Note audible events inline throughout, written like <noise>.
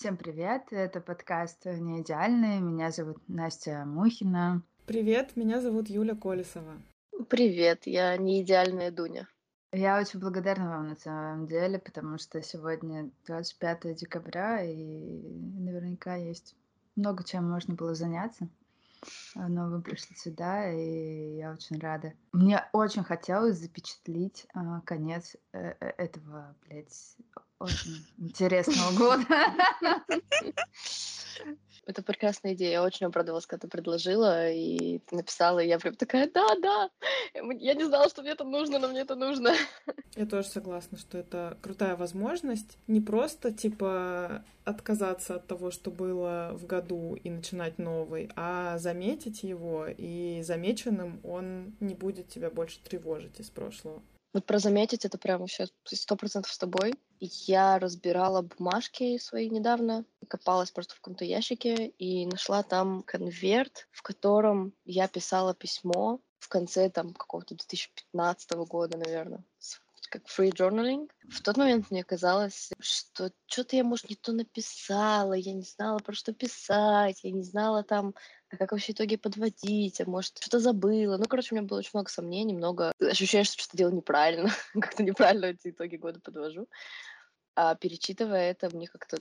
Всем привет! Это подкаст «Не идеальный». Меня зовут Настя Мухина. Привет, меня зовут Юля Колесова. Привет, я не идеальная Дуня. Я очень благодарна вам на самом деле, потому что сегодня 25 декабря, и наверняка есть много чем можно было заняться. Но вы пришли сюда, и я очень рада. Мне очень хотелось запечатлить а, конец э, э, этого, блядь, очень интересного года. <laughs> Это прекрасная идея. Я очень обрадовалась, когда ты предложила и ты написала, и я прям такая, да, да. Я не знала, что мне это нужно, но мне это нужно. <laughs> Я тоже согласна, что это крутая возможность не просто, типа, отказаться от того, что было в году и начинать новый, а заметить его, и замеченным он не будет тебя больше тревожить из прошлого. Вот про заметить это прямо сейчас сто процентов с тобой. Я разбирала бумажки свои недавно, копалась просто в каком-то ящике и нашла там конверт, в котором я писала письмо в конце там какого-то 2015 года, наверное, как free journaling. В тот момент мне казалось, что что-то я, может, не то написала, я не знала, про что писать, я не знала там, а как вообще итоги подводить, а может, что-то забыла. Ну, короче, у меня было очень много сомнений, много ощущения, что что-то делаю неправильно, <laughs> как-то неправильно эти итоги года подвожу. А перечитывая это, мне как-то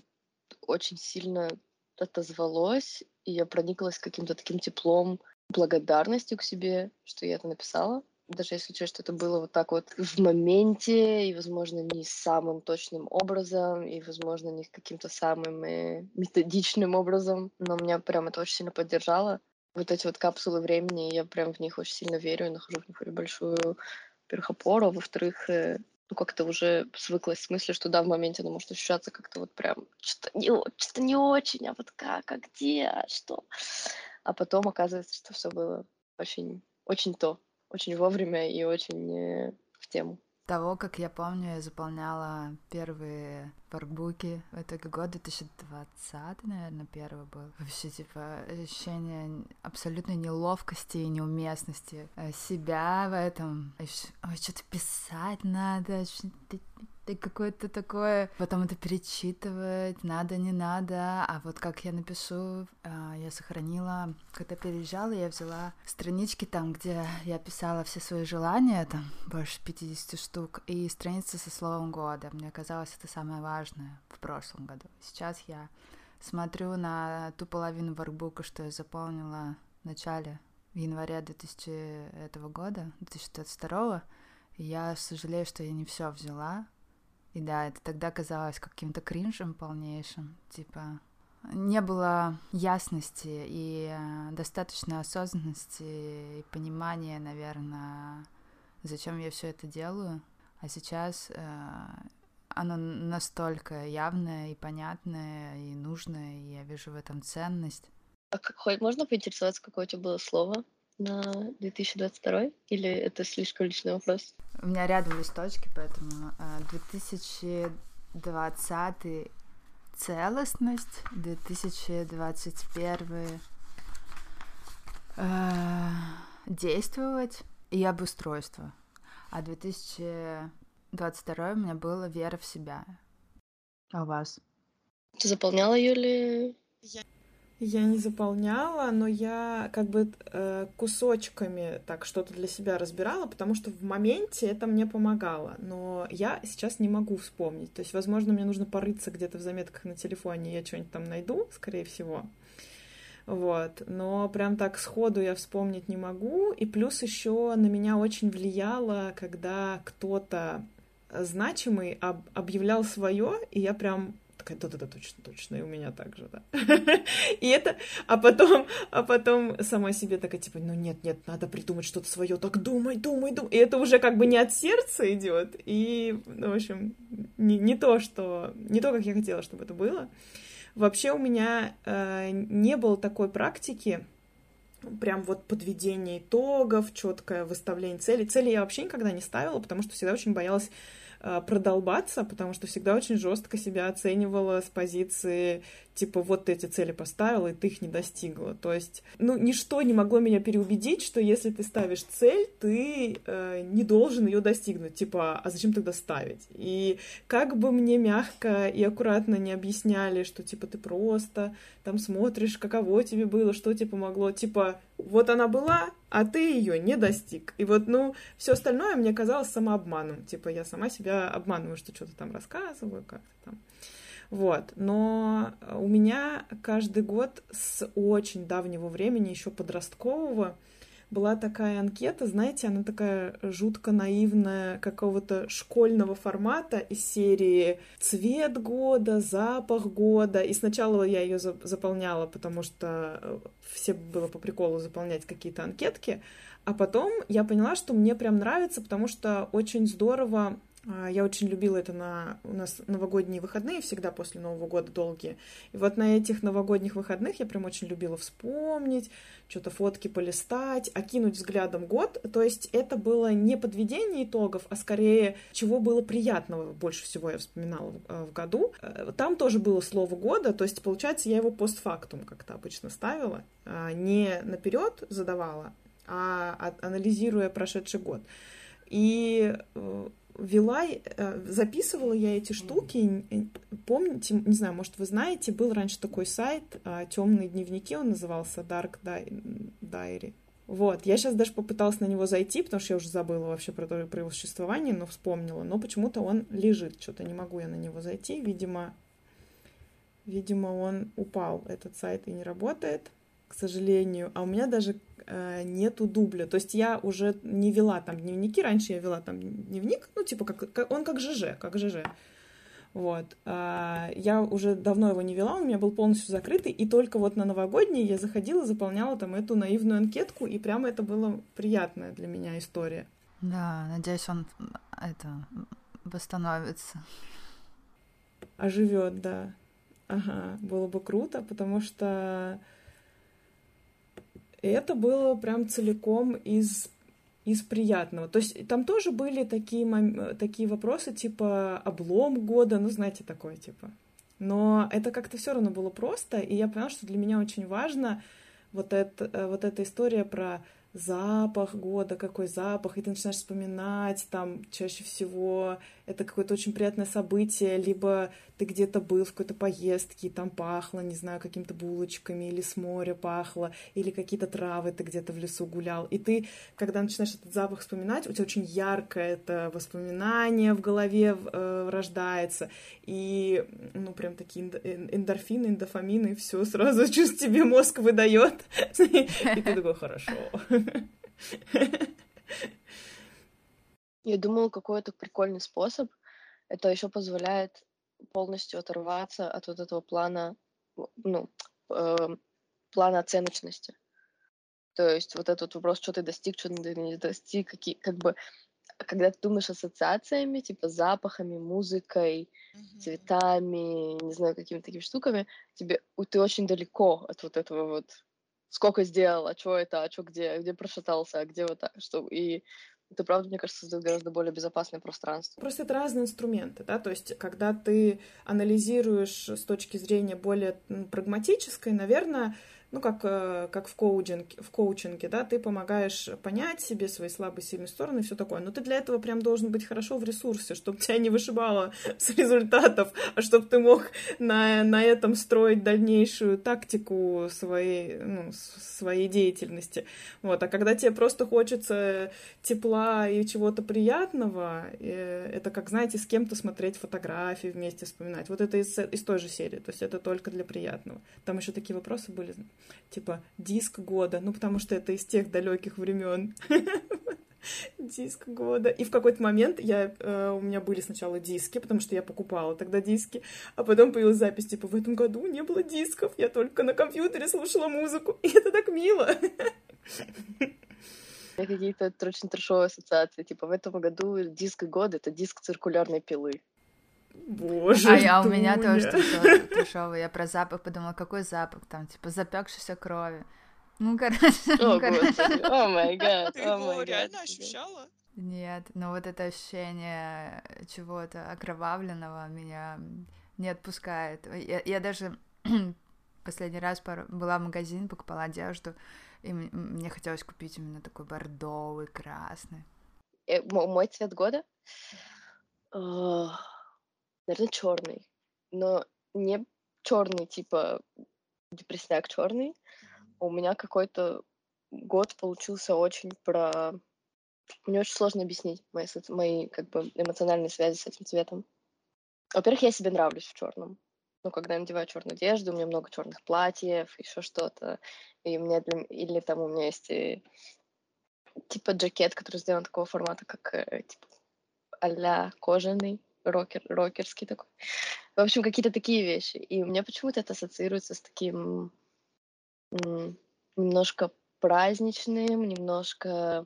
очень сильно отозвалось, и я прониклась каким-то таким теплом, благодарностью к себе, что я это написала даже если учесть, что это было вот так вот в моменте, и, возможно, не самым точным образом, и, возможно, не каким-то самым э, методичным образом, но меня прям это очень сильно поддержало. Вот эти вот капсулы времени, я прям в них очень сильно верю, и нахожу в них большую, во-первых, опору, а во-вторых, э, ну, как-то уже свыклась с мыслью, что да, в моменте оно может ощущаться как-то вот прям что-то не, что не очень, а вот как, а где, а что. А потом оказывается, что все было очень, очень то очень вовремя и очень э, в тему. Того, как я помню, я заполняла первые воркбуки этого года, 2020, наверное, первый был. Вообще, типа, ощущение абсолютной неловкости и неуместности э, себя в этом. Ой, что-то писать надо, и какое-то такое, потом это перечитывать, надо, не надо, а вот как я напишу, а, я сохранила, когда переезжала, я взяла странички там, где я писала все свои желания, там больше 50 штук, и страницы со словом года. Мне казалось, это самое важное в прошлом году. Сейчас я смотрю на ту половину воркбука, что я заполнила в начале, в январе 2000 этого года, 2022 я сожалею, что я не все взяла, и да, это тогда казалось каким-то кринжем полнейшим, типа не было ясности и э, достаточно осознанности и понимания, наверное, зачем я все это делаю. А сейчас э, оно настолько явное и понятное и нужное, и я вижу в этом ценность. А хоть можно поинтересоваться, какое у тебя было слово? На 2022? Или это слишком личный вопрос? У меня рядом листочки, поэтому 2020 э, целостность, 2021 э, действовать и обустройство. А 2022 у меня было вера в себя. А у вас? Ты заполняла, Юли? Я я не заполняла, но я как бы э, кусочками так что-то для себя разбирала, потому что в моменте это мне помогало. Но я сейчас не могу вспомнить. То есть, возможно, мне нужно порыться где-то в заметках на телефоне, я что-нибудь там найду, скорее всего. Вот. Но прям так сходу я вспомнить не могу. И плюс еще на меня очень влияло, когда кто-то значимый об объявлял свое, и я прям такая, да-да-да, точно, точно, и у меня так же, да. <laughs> И это, а потом, а потом сама себе такая, типа, ну нет, нет, надо придумать что-то свое, так думай, думай, думай. И это уже как бы не от сердца идет, и, ну, в общем, не, не то, что, не то, как я хотела, чтобы это было. Вообще у меня э, не было такой практики, прям вот подведение итогов, четкое выставление целей. Цели я вообще никогда не ставила, потому что всегда очень боялась продолбаться, потому что всегда очень жестко себя оценивала с позиции типа вот ты эти цели поставила, и ты их не достигла. То есть, ну, ничто не могло меня переубедить, что если ты ставишь цель, ты э, не должен ее достигнуть. Типа, а зачем тогда ставить? И как бы мне мягко и аккуратно не объясняли, что типа ты просто там смотришь, каково тебе было, что тебе помогло, типа, вот она была, а ты ее не достиг. И вот, ну, все остальное мне казалось самообманом. Типа, я сама себя обманываю, что что-то там рассказываю, как-то там. Вот. Но у меня каждый год с очень давнего времени, еще подросткового, была такая анкета, знаете, она такая жутко наивная, какого-то школьного формата из серии цвет года, запах года. И сначала я ее заполняла, потому что э, все было по приколу заполнять какие-то анкетки, а потом я поняла, что мне прям нравится, потому что очень здорово я очень любила это на... У нас новогодние выходные всегда после Нового года долгие. И вот на этих новогодних выходных я прям очень любила вспомнить, что-то фотки полистать, окинуть взглядом год. То есть это было не подведение итогов, а скорее чего было приятного больше всего я вспоминала в, э, году. Э, там тоже было слово года, то есть, получается, я его постфактум как-то обычно ставила. А, не наперед задавала, а анализируя прошедший год. И э, вела, э, записывала я эти штуки. Помните, не знаю, может, вы знаете, был раньше такой сайт а, Темные дневники, он назывался Dark Diary. Вот, я сейчас даже попыталась на него зайти, потому что я уже забыла вообще про, про его существование, но вспомнила. Но почему-то он лежит, что-то не могу я на него зайти. Видимо, видимо, он упал, этот сайт, и не работает, к сожалению. А у меня даже Э, нету дубля. То есть я уже не вела там дневники, раньше я вела там дневник, ну, типа, как, как, он как ЖЖ, как ЖЖ. Вот. А, я уже давно его не вела, он у меня был полностью закрытый, и только вот на новогодний я заходила, заполняла там эту наивную анкетку, и прямо это было приятная для меня история. Да, надеюсь, он это восстановится. Оживет, да. Ага, было бы круто, потому что и это было прям целиком из из приятного. То есть там тоже были такие, такие вопросы, типа облом года, ну, знаете, такое, типа. Но это как-то все равно было просто, и я поняла, что для меня очень важно вот, это, э, вот эта история про запах года, какой запах, и ты начинаешь вспоминать, там чаще всего это какое-то очень приятное событие, либо ты где-то был в какой-то поездке, и там пахло, не знаю, какими-то булочками, или с моря пахло, или какие-то травы ты где-то в лесу гулял. И ты, когда начинаешь этот запах вспоминать, у тебя очень яркое это воспоминание в голове э, рождается, и, ну, прям такие эндорфины, эндофамины, все сразу <laughs> чувств тебе мозг выдает, <laughs> и ты такой, хорошо. <laughs> Я думала, какой-то прикольный способ. Это еще позволяет полностью оторваться от вот этого плана, ну, э, плана оценочности. То есть вот этот вопрос, что ты достиг, что ты не достиг, какие, как бы, когда ты думаешь ассоциациями, типа запахами, музыкой, mm-hmm. цветами, не знаю, какими-то такими штуками, тебе, ты очень далеко от вот этого вот сколько сделал, а что это, а что где, где прошатался, а где вот так, что и это, правда, мне кажется, создает гораздо более безопасное пространство. Просто это разные инструменты, да, то есть, когда ты анализируешь с точки зрения более прагматической, наверное, ну, как, э, как в, коучинге, в коучинге, да, ты помогаешь понять себе свои слабые, сильные стороны и все такое. Но ты для этого прям должен быть хорошо в ресурсе, чтобы тебя не вышибало <laughs> с результатов, а чтобы ты мог на, на этом строить дальнейшую тактику своей, ну, своей деятельности. Вот. А когда тебе просто хочется тепла и чего-то приятного, э, это как, знаете, с кем-то смотреть фотографии вместе, вспоминать. Вот это из, из той же серии, то есть это только для приятного. Там еще такие вопросы были, типа диск года, ну потому что это из тех далеких времен. <laughs> Диск года. И в какой-то момент я, э, у меня были сначала диски, потому что я покупала тогда диски, а потом появилась запись, типа, в этом году не было дисков, я только на компьютере слушала музыку, <laughs> и это так мило. Какие-то очень трешовые ассоциации, типа, в этом году диск года — это диск циркулярной пилы. Боже, А я у меня тоже что трешовый. Я про запах подумала, какой запах там, типа запекшейся крови. Ну, короче. <laughs> О, господи, о <laughs> май гад, Ты его реально ощущала? Нет, но вот это ощущение чего-то окровавленного меня не отпускает. Я, я даже <clears throat> последний раз была в магазин, покупала одежду, и мне хотелось купить именно такой бордовый, красный. Э, мой цвет года? Наверное, черный. Но не черный, типа депресняк черный. У меня какой-то год получился очень про... Мне очень сложно объяснить мои, мои как бы эмоциональные связи с этим цветом. Во-первых, я себе нравлюсь в черном. Ну, когда я надеваю черную одежду, у меня много черных платьев, еще что-то. И у меня для... или там у меня есть и, типа жакет, который сделан такого формата, как э, типа а кожаный, рокер, рокерский такой. В общем, какие-то такие вещи. И у меня почему-то это ассоциируется с таким немножко праздничным, немножко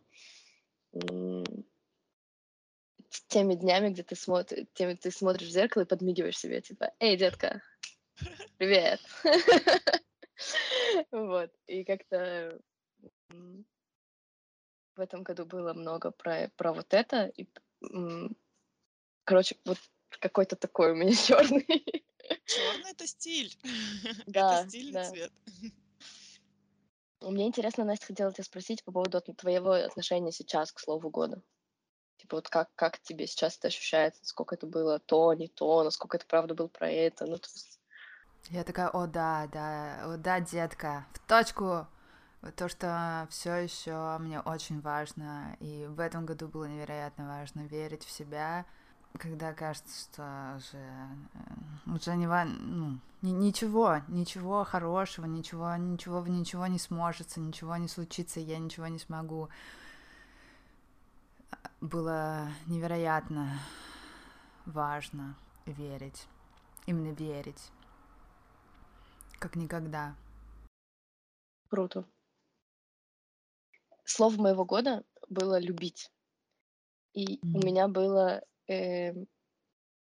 с теми днями, где ты смотришь, теми, ты смотришь в зеркало и подмигиваешь себе, типа, эй, детка, <laughs> привет. <laughs> Вот. И как-то в этом году было много про, про вот это. И, короче, вот какой-то такой у меня <laughs> черный. Черный это стиль. <laughs> Да, это стиль да. цвет. Мне интересно, Настя, хотела тебя спросить по поводу твоего отношения сейчас к слову года. Типа вот как, как тебе сейчас это ощущается, сколько это было то, не то, насколько это правда был про это, ну то есть... Я такая, о да, да, о да, детка, в точку. То, что все еще мне очень важно, и в этом году было невероятно важно верить в себя, когда кажется, что уже, уже не, ну, ничего, ничего хорошего, ничего, ничего, ничего не сможется, ничего не случится, я ничего не смогу. Было невероятно важно верить, именно верить, как никогда. Круто. Слово моего года было любить. И mm-hmm. у меня было э,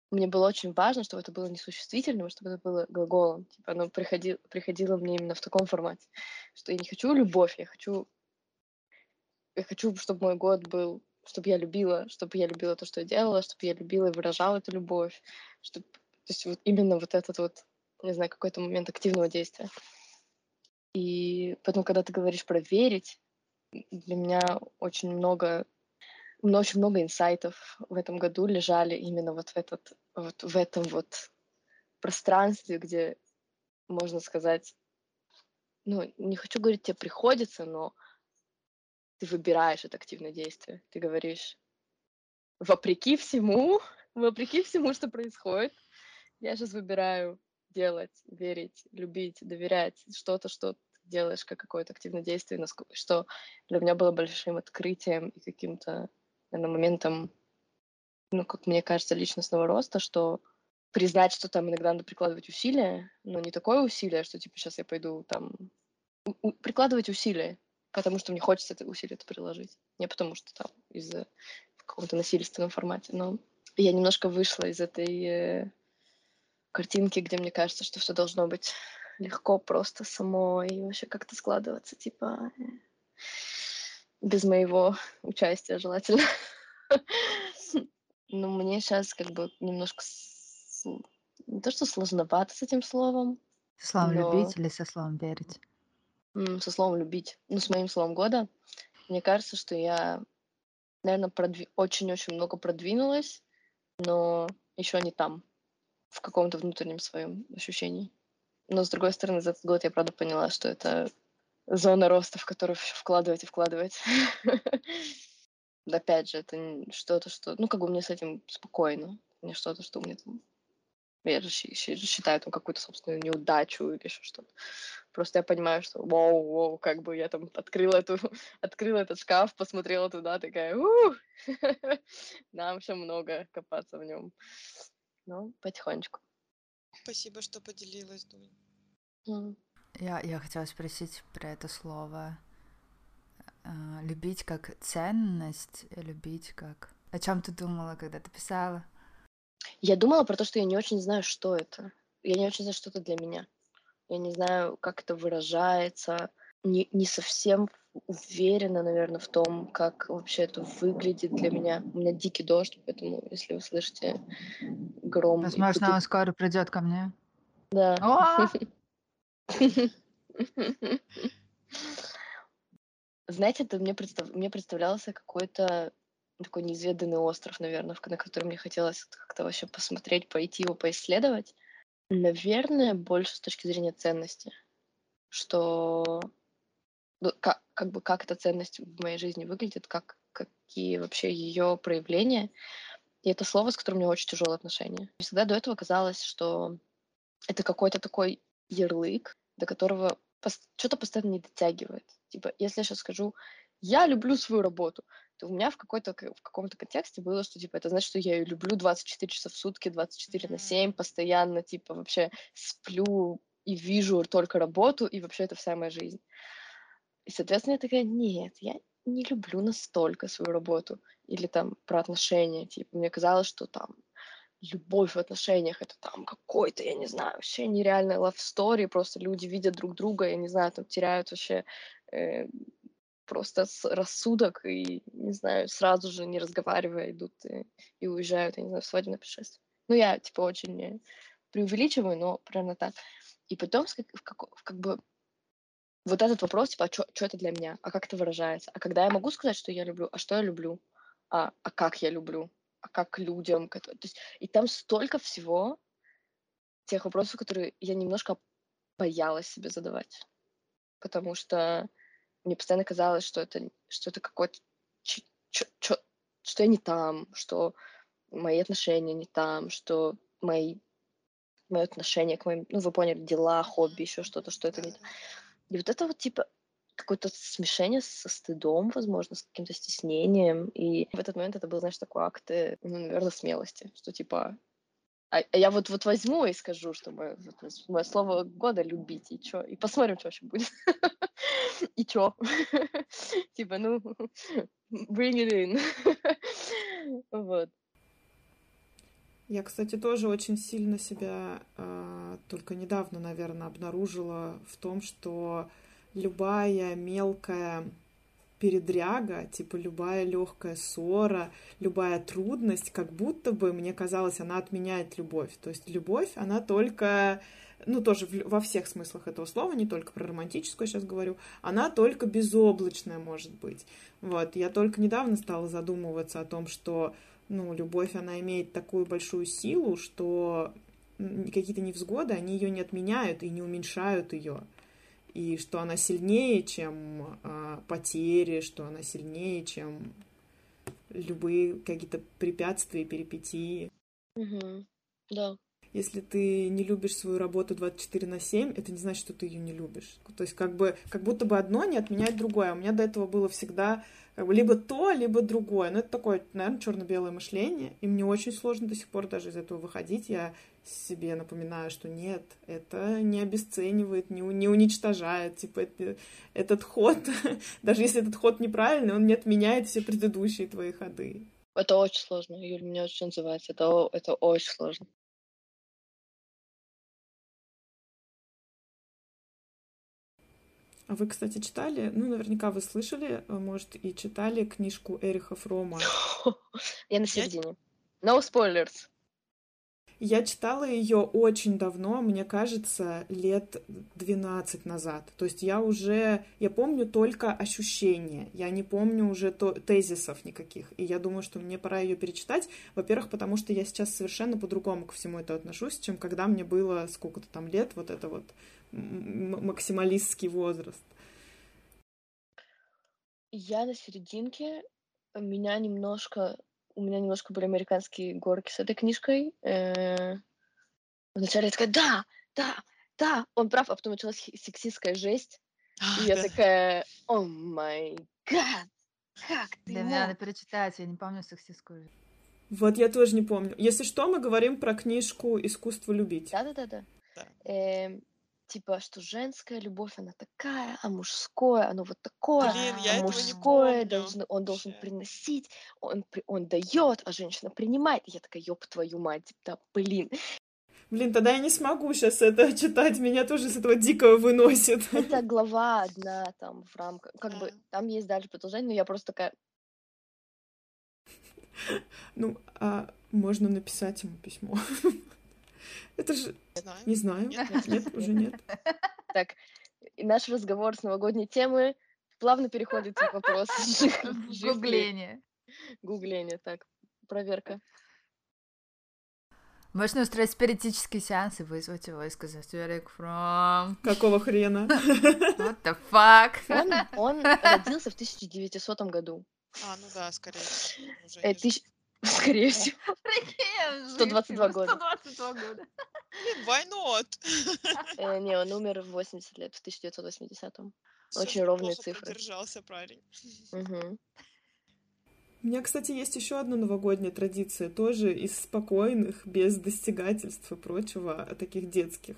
мне было очень важно, чтобы это было не существительным, чтобы это было глаголом. Типа оно приходило, приходило мне именно в таком формате, что я не хочу любовь, я хочу, я хочу, чтобы мой год был, чтобы я любила, чтобы я любила то, что я делала, чтобы я любила и выражала эту любовь, чтобы, то есть вот именно вот этот вот, не знаю, какой-то момент активного действия. И потом, когда ты говоришь про верить, для меня очень много но очень много инсайтов в этом году лежали именно вот в, этот, вот в этом вот пространстве, где, можно сказать, ну, не хочу говорить, тебе приходится, но ты выбираешь это активное действие. Ты говоришь, вопреки всему, <laughs> вопреки всему, что происходит, я сейчас выбираю делать, верить, любить, доверять, что-то, что ты делаешь как какое-то активное действие, что для меня было большим открытием и каким-то наверное, моментом, ну, как мне кажется, личностного роста, что признать, что там иногда надо прикладывать усилия, но не такое усилие, что типа сейчас я пойду там у- прикладывать усилия, потому что мне хочется это усилие это приложить, не потому что там из-за какого-то насильственного формате, но я немножко вышла из этой э, картинки, где мне кажется, что все должно быть легко, просто само и вообще как-то складываться, типа э, без моего участия желательно. <laughs> Ну, мне сейчас как бы немножко не то, что сложновато с этим словом. Со словом но... любить или со словом верить? Со словом любить. Ну, с моим словом года. Мне кажется, что я, наверное, очень-очень много продвинулась, но еще не там, в каком-то внутреннем своем ощущении. Но, с другой стороны, за этот год я, правда, поняла, что это зона роста, в которую вкладывать и вкладывать. Опять же, это что-то, что... Ну, как бы мне с этим спокойно. Не что-то, что мне там... Я же считаю там какую-то собственную неудачу или еще что-то. Просто я понимаю, что вау, вау, как бы я там открыла, эту, <laughs> открыла этот шкаф, посмотрела туда, такая, <laughs> нам еще много копаться в нем. Ну, потихонечку. Спасибо, что поделилась, Дунь. Я, я хотела спросить про это слово. А, любить как ценность, любить как... О чем ты думала, когда ты писала? Я думала про то, что я не очень знаю, что это. Я не очень знаю, что это для меня. Я не знаю, как это выражается. не, не совсем уверена, наверное, в том, как вообще это выглядит для меня. У меня дикий дождь, поэтому если вы слышите гром... Возможно, он скоро придет ко мне. Да. <laughs> Знаете, это мне, представ... мне представлялся какой-то такой неизведанный остров, наверное, на который мне хотелось как-то вообще посмотреть, пойти его поисследовать. Наверное, больше с точки зрения ценности, что ну, как, как бы как эта ценность в моей жизни выглядит, как, какие вообще ее проявления. И это слово, с которым у меня очень тяжелые отношения. Всегда до этого казалось, что это какой-то такой ярлык, до которого что-то постоянно не дотягивает. Типа, если я сейчас скажу, я люблю свою работу, то у меня в, какой-то, в каком-то контексте было, что, типа, это значит, что я ее люблю 24 часа в сутки, 24 на 7, постоянно, типа, вообще сплю и вижу только работу, и вообще это вся моя жизнь. И, соответственно, я такая, нет, я не люблю настолько свою работу. Или там про отношения, типа, мне казалось, что там любовь в отношениях, это там какой-то, я не знаю, вообще нереальная love story, просто люди видят друг друга, я не знаю, там теряют вообще э, просто рассудок и, не знаю, сразу же не разговаривая идут и, и уезжают, я не знаю, в свадебное путешествие. Ну, я, типа, очень преувеличиваю, но примерно так. И потом, как, как, как бы, вот этот вопрос, типа, а что это для меня, а как это выражается, а когда я могу сказать, что я люблю, а что я люблю, а, а как я люблю, как людям. То есть, и там столько всего, тех вопросов, которые я немножко боялась себе задавать. Потому что мне постоянно казалось, что это, что это какой-то... Что я не там, что мои отношения не там, что мои мое отношение к моим, ну, вы поняли, дела, хобби, еще что-то, что это не... И вот это вот, типа, какое-то смешение со стыдом, возможно, с каким-то стеснением. И в этот момент это был, знаешь, такой акт, э, ну, наверное, смелости, что типа а, а я вот, вот возьму и скажу, что мое, мое слово года любить, и чё, и посмотрим, что вообще будет. <laughs> И чё? <laughs> Типа, ну, <laughs> bring it in. Вот. Я, кстати, тоже очень сильно себя э, только недавно, наверное, обнаружила в том, что любая мелкая передряга, типа любая легкая ссора, любая трудность, как будто бы, мне казалось, она отменяет любовь. То есть любовь, она только, ну тоже во всех смыслах этого слова, не только про романтическую сейчас говорю, она только безоблачная может быть. Вот, я только недавно стала задумываться о том, что, ну, любовь, она имеет такую большую силу, что какие-то невзгоды, они ее не отменяют и не уменьшают ее и что она сильнее, чем э, потери, что она сильнее, чем любые какие-то препятствия, перипетии. Угу. Да. Если ты не любишь свою работу 24 на 7, это не значит, что ты ее не любишь. То есть как бы как будто бы одно не отменяет другое. У меня до этого было всегда как бы, либо то, либо другое. Но это такое, наверное, черно-белое мышление. И мне очень сложно до сих пор даже из этого выходить. Я себе напоминаю, что нет, это не обесценивает, не, не уничтожает. Типа это, этот ход, <laughs> даже если этот ход неправильный, он не отменяет все предыдущие твои ходы. Это очень сложно, Юль, мне очень называется. Это, это очень сложно. А вы, кстати, читали, ну, наверняка вы слышали, э, может, и читали книжку Эриха Фрома. <laughs> Я на середине. No spoilers. Я читала ее очень давно, мне кажется, лет 12 назад. То есть я уже, я помню только ощущения, я не помню уже то, тезисов никаких. И я думаю, что мне пора ее перечитать. Во-первых, потому что я сейчас совершенно по-другому ко всему это отношусь, чем когда мне было сколько-то там лет, вот это вот максималистский возраст. Я на серединке, меня немножко у меня немножко были американские горки с этой книжкой. Э, вначале я такая, да, да, да, он прав, а потом началась сексистская жесть. И я такая, о май гад, как ты Да, надо перечитать, я не помню сексистскую жесть. Вот я тоже не помню. Если что, мы говорим про книжку «Искусство любить». Да-да-да. Эм, типа, что женская любовь, она такая, а мужское, оно вот такое, Блин, я а мужское должен, он должен приносить, он, он дает, а женщина принимает. И я такая, ёб твою мать, да, блин. Блин, тогда я не смогу сейчас это читать, меня тоже с этого дикого выносит. Это <laughs> глава одна там в рамках, как бы там есть дальше продолжение, но я просто такая... Ну, а можно написать ему письмо. <laughs> Это же... Не знаю. Нет, уже нет. <laughs> Так, и наш разговор с новогодней темы плавно переходит в вопрос. <laughs> Гугление. Гугление, так, проверка. Можно устроить спиритический сеанс и вызвать его и сказать Эрик Фром. Какого хрена? <laughs> What the fuck? Он, он родился в 1900 году. А, ну да, скорее всего. Уже Э, не. <laughs> Скорее всего. Прикинь, 122 года. 122 года. Why not? <laughs> Э, не, он умер в 80 лет, в 1980-м. Всё Очень ровные цифры. продержался парень. У меня, кстати, есть еще одна новогодняя традиция, тоже из спокойных, без достигательств и прочего, а таких детских.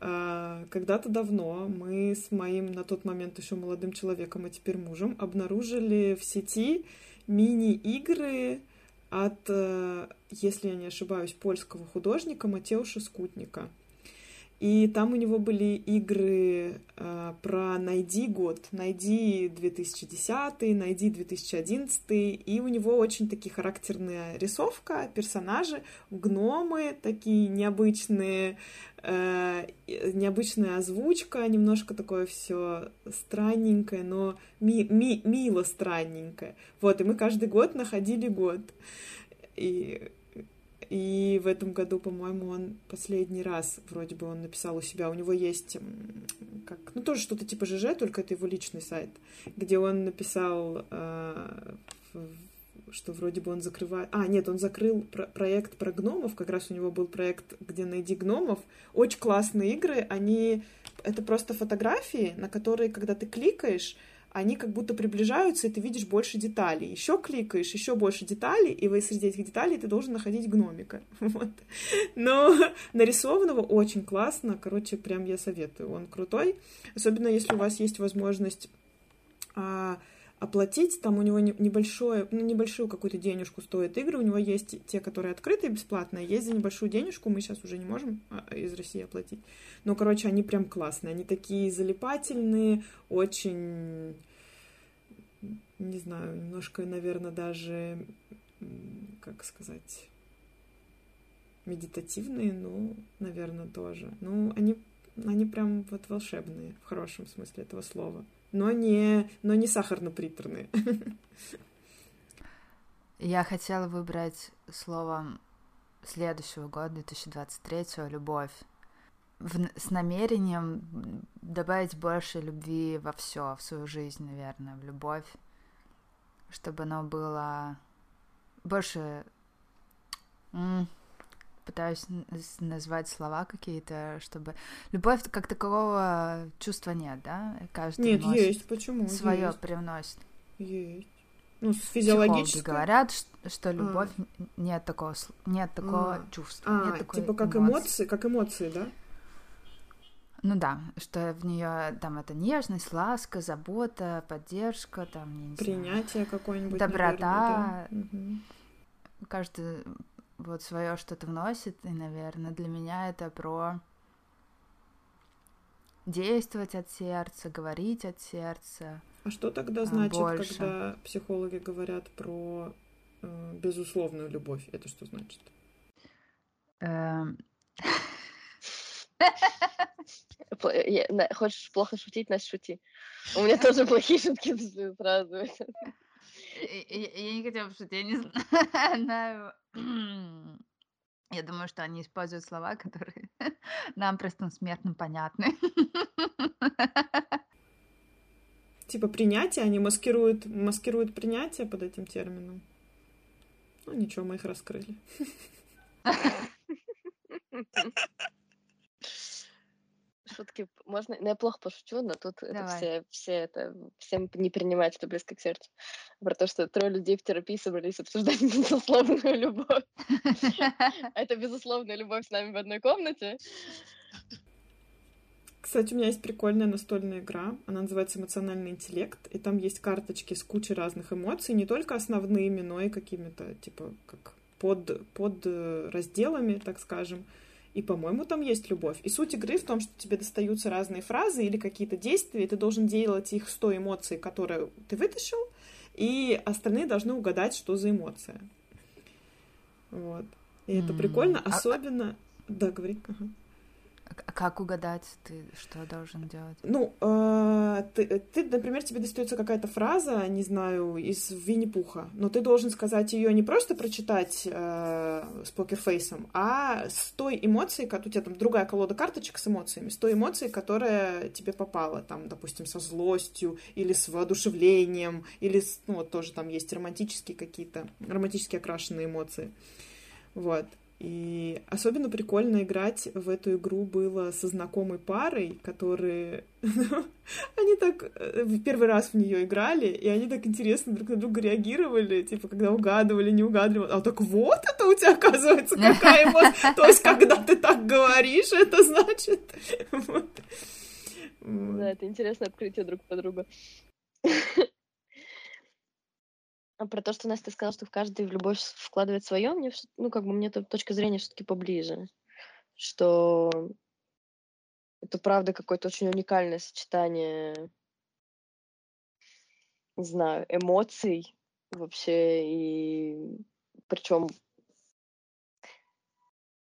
А, Когда-то давно мы с моим на тот момент еще молодым человеком, а теперь мужем, обнаружили в сети мини-игры от, э, если я не ошибаюсь, польского художника Матеуша Скутника. И там у него были игры э, про «Найди год», «Найди 2010», «Найди 2011», и у него очень такие характерная рисовка, персонажи, гномы такие необычные, э, необычная озвучка, немножко такое все странненькое, но ми- ми- мило странненькое. Вот, и мы каждый год находили год. И и в этом году, по-моему, он последний раз вроде бы он написал у себя. У него есть как, ну тоже что-то типа ЖЖ, только это его личный сайт, где он написал, э, что вроде бы он закрывает... А, нет, он закрыл про- проект про гномов, как раз у него был проект, где найди гномов. Очень классные игры, они... Это просто фотографии, на которые, когда ты кликаешь, они как будто приближаются, и ты видишь больше деталей. Еще кликаешь, еще больше деталей, и вы среди этих деталей ты должен находить гномика. <laughs> Вот. Но нарисованного очень классно. Короче, прям я советую. Он крутой. Особенно если у вас есть возможность а, оплатить. Там у него не- небольшое, ну, небольшую какую-то денежку стоят игры. У него есть те, которые открытые, бесплатные. Есть за небольшую денежку. Мы сейчас уже не можем а, из России оплатить. Но, короче, они прям классные. Они такие залипательные, очень, не знаю, немножко, наверное, даже, как сказать, медитативные, ну, наверное, тоже. Ну, они, они прям вот волшебные, в хорошем смысле этого слова. Но не, но не сахарно-приторные. <laughs> Я хотела выбрать словом следующего года, 2023, любовь. В- с намерением добавить больше любви во все, в свою жизнь, наверное, в любовь, чтобы оно было больше... Пытаюсь назвать слова какие-то, чтобы... Любовь как такового чувства нет, да? Каждый Нет, есть. Почему? свое Есть. привносит. Есть. Ну, физиологической... говорят, ш- что любовь н- нет такого нет такого А. чувства, А, нет такой типа как эмоции. эмоции, как эмоции, да? Ну да, что в нее там это нежность, ласка, забота, поддержка, там не знаю, Принятие какое-нибудь. Доброта. наверное, да. Каждый вот свое что-то вносит, и, наверное, для меня это про действовать от сердца, говорить от сердца. А что тогда А, значит, больше. когда психологи говорят про э, безусловную любовь? Это что значит? <laughs> Хочешь плохо шутить, Настя, шути. У меня тоже <laughs> плохие шутки сразу. Я не хотела шутить, я не <laughs> знаю. <clears throat> Я думаю, что они используют слова, которые <laughs> нам простым смертным понятны. Типа принятие, они маскируют, маскируют принятие под этим термином. Ну ничего, мы их раскрыли. Шутки можно... Ну, я плохо пошучу, но тут это Давай. все, все это... Всем не принимать это близко к сердцу. Про то, что трое людей в терапии собрались обсуждать <laughs> безусловную любовь. <laughs> Это безусловная любовь с нами в одной комнате. Кстати, у меня есть прикольная настольная игра. Она называется «Эмоциональный интеллект». И там есть карточки с кучей разных эмоций, не только основными, но и какими-то, типа, как под, под э, разделами, так скажем. И, по-моему, там есть любовь. И суть игры в том, что тебе достаются разные фразы или какие-то действия, и ты должен делать их с той эмоцией, которую ты вытащил, и остальные должны угадать, что за эмоция. Вот. И это прикольно, А- а- особенно... Да, говори. Ага. Как угадать, ты что должен делать? Ну, э, ты, ты, например, тебе достается какая-то фраза, не знаю, из Винни-Пуха, но ты должен сказать ее не просто прочитать э, с покерфейсом, а с той эмоцией, как у тебя там другая колода карточек с эмоциями, с той эмоцией, которая тебе попала, там, допустим, со злостью или с воодушевлением, или, с, ну, вот тоже там есть романтические какие-то, романтически окрашенные эмоции. Вот. И особенно прикольно играть в эту игру было со знакомой парой, которые... <laughs> они так э, в первый раз в нее играли, и они так интересно друг на друга реагировали, типа, когда угадывали, не угадывали. А так вот это у тебя, оказывается, какая <laughs> эмоция. То есть, когда ты так говоришь, это значит... <laughs> Да, это интересное открытие друг по другу. А про то, что Настя сказала, что в каждый в любовь вкладывает свое, мне, ну, как бы мне эта точка зрения все-таки поближе. Что это правда какое-то очень уникальное сочетание, не знаю, эмоций вообще, и причем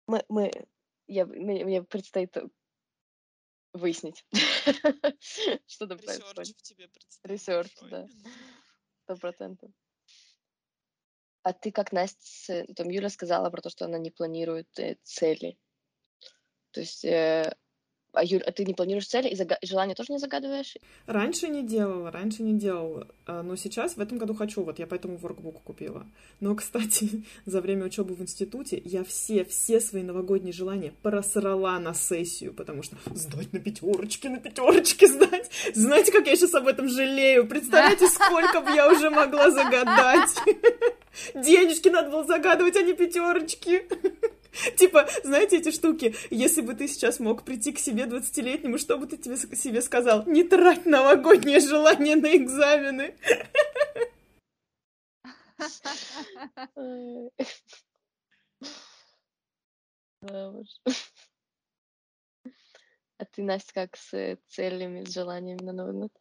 мы, мы, я, мне, мне предстоит выяснить, <laughs> что там Research происходит. в тебе предстоит research, да. Сто процентов. А ты как Настя, там Юля сказала про то, что она не планирует э, цели. То есть, э, а, Юль, а ты не планируешь цели и, зага- и желания тоже не загадываешь? Раньше не делала, раньше не делала, а, но сейчас в этом году хочу, вот я поэтому воркбук купила. Но, <laughs> кстати, за время учебы в институте я все, все свои новогодние желания просрала на сессию, потому что сдать на пятерочки, на пятерочки <laughs> сдать. Знаете, как я сейчас об этом жалею? Представляете, сколько бы я уже могла загадать? <laughs> Денежки надо было загадывать, а не пятерочки. Типа, знаете эти штуки? Если бы ты сейчас мог прийти к себе 20-летнему, что бы ты тебе, себе сказал? Не трать новогоднее желание на экзамены. А ты, Настя, как с целями, с желаниями на Новый год?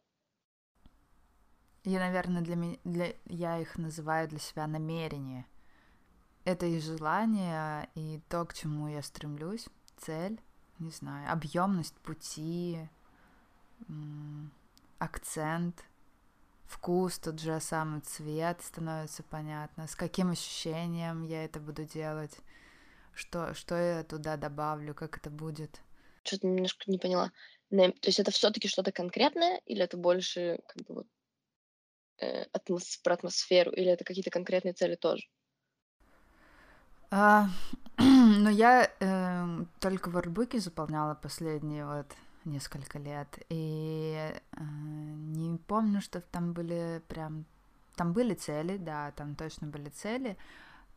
Я, наверное, для меня, для, я их называю для себя намерение. Это и желание, и то, к чему я стремлюсь, цель, не знаю, объемность пути, акцент, вкус, тот же самый цвет становится понятно, с каким ощущением я это буду делать, что, что я туда добавлю, как это будет. Что-то немножко не поняла. То есть это все-таки что-то конкретное, или это больше как бы вот атмос- про атмосферу, или это какие-то конкретные цели тоже? А, <clears throat> ну, я эм, только воркбуки заполняла последние вот несколько лет, и э, не помню, что там были прям... Там были цели, да, там точно были цели.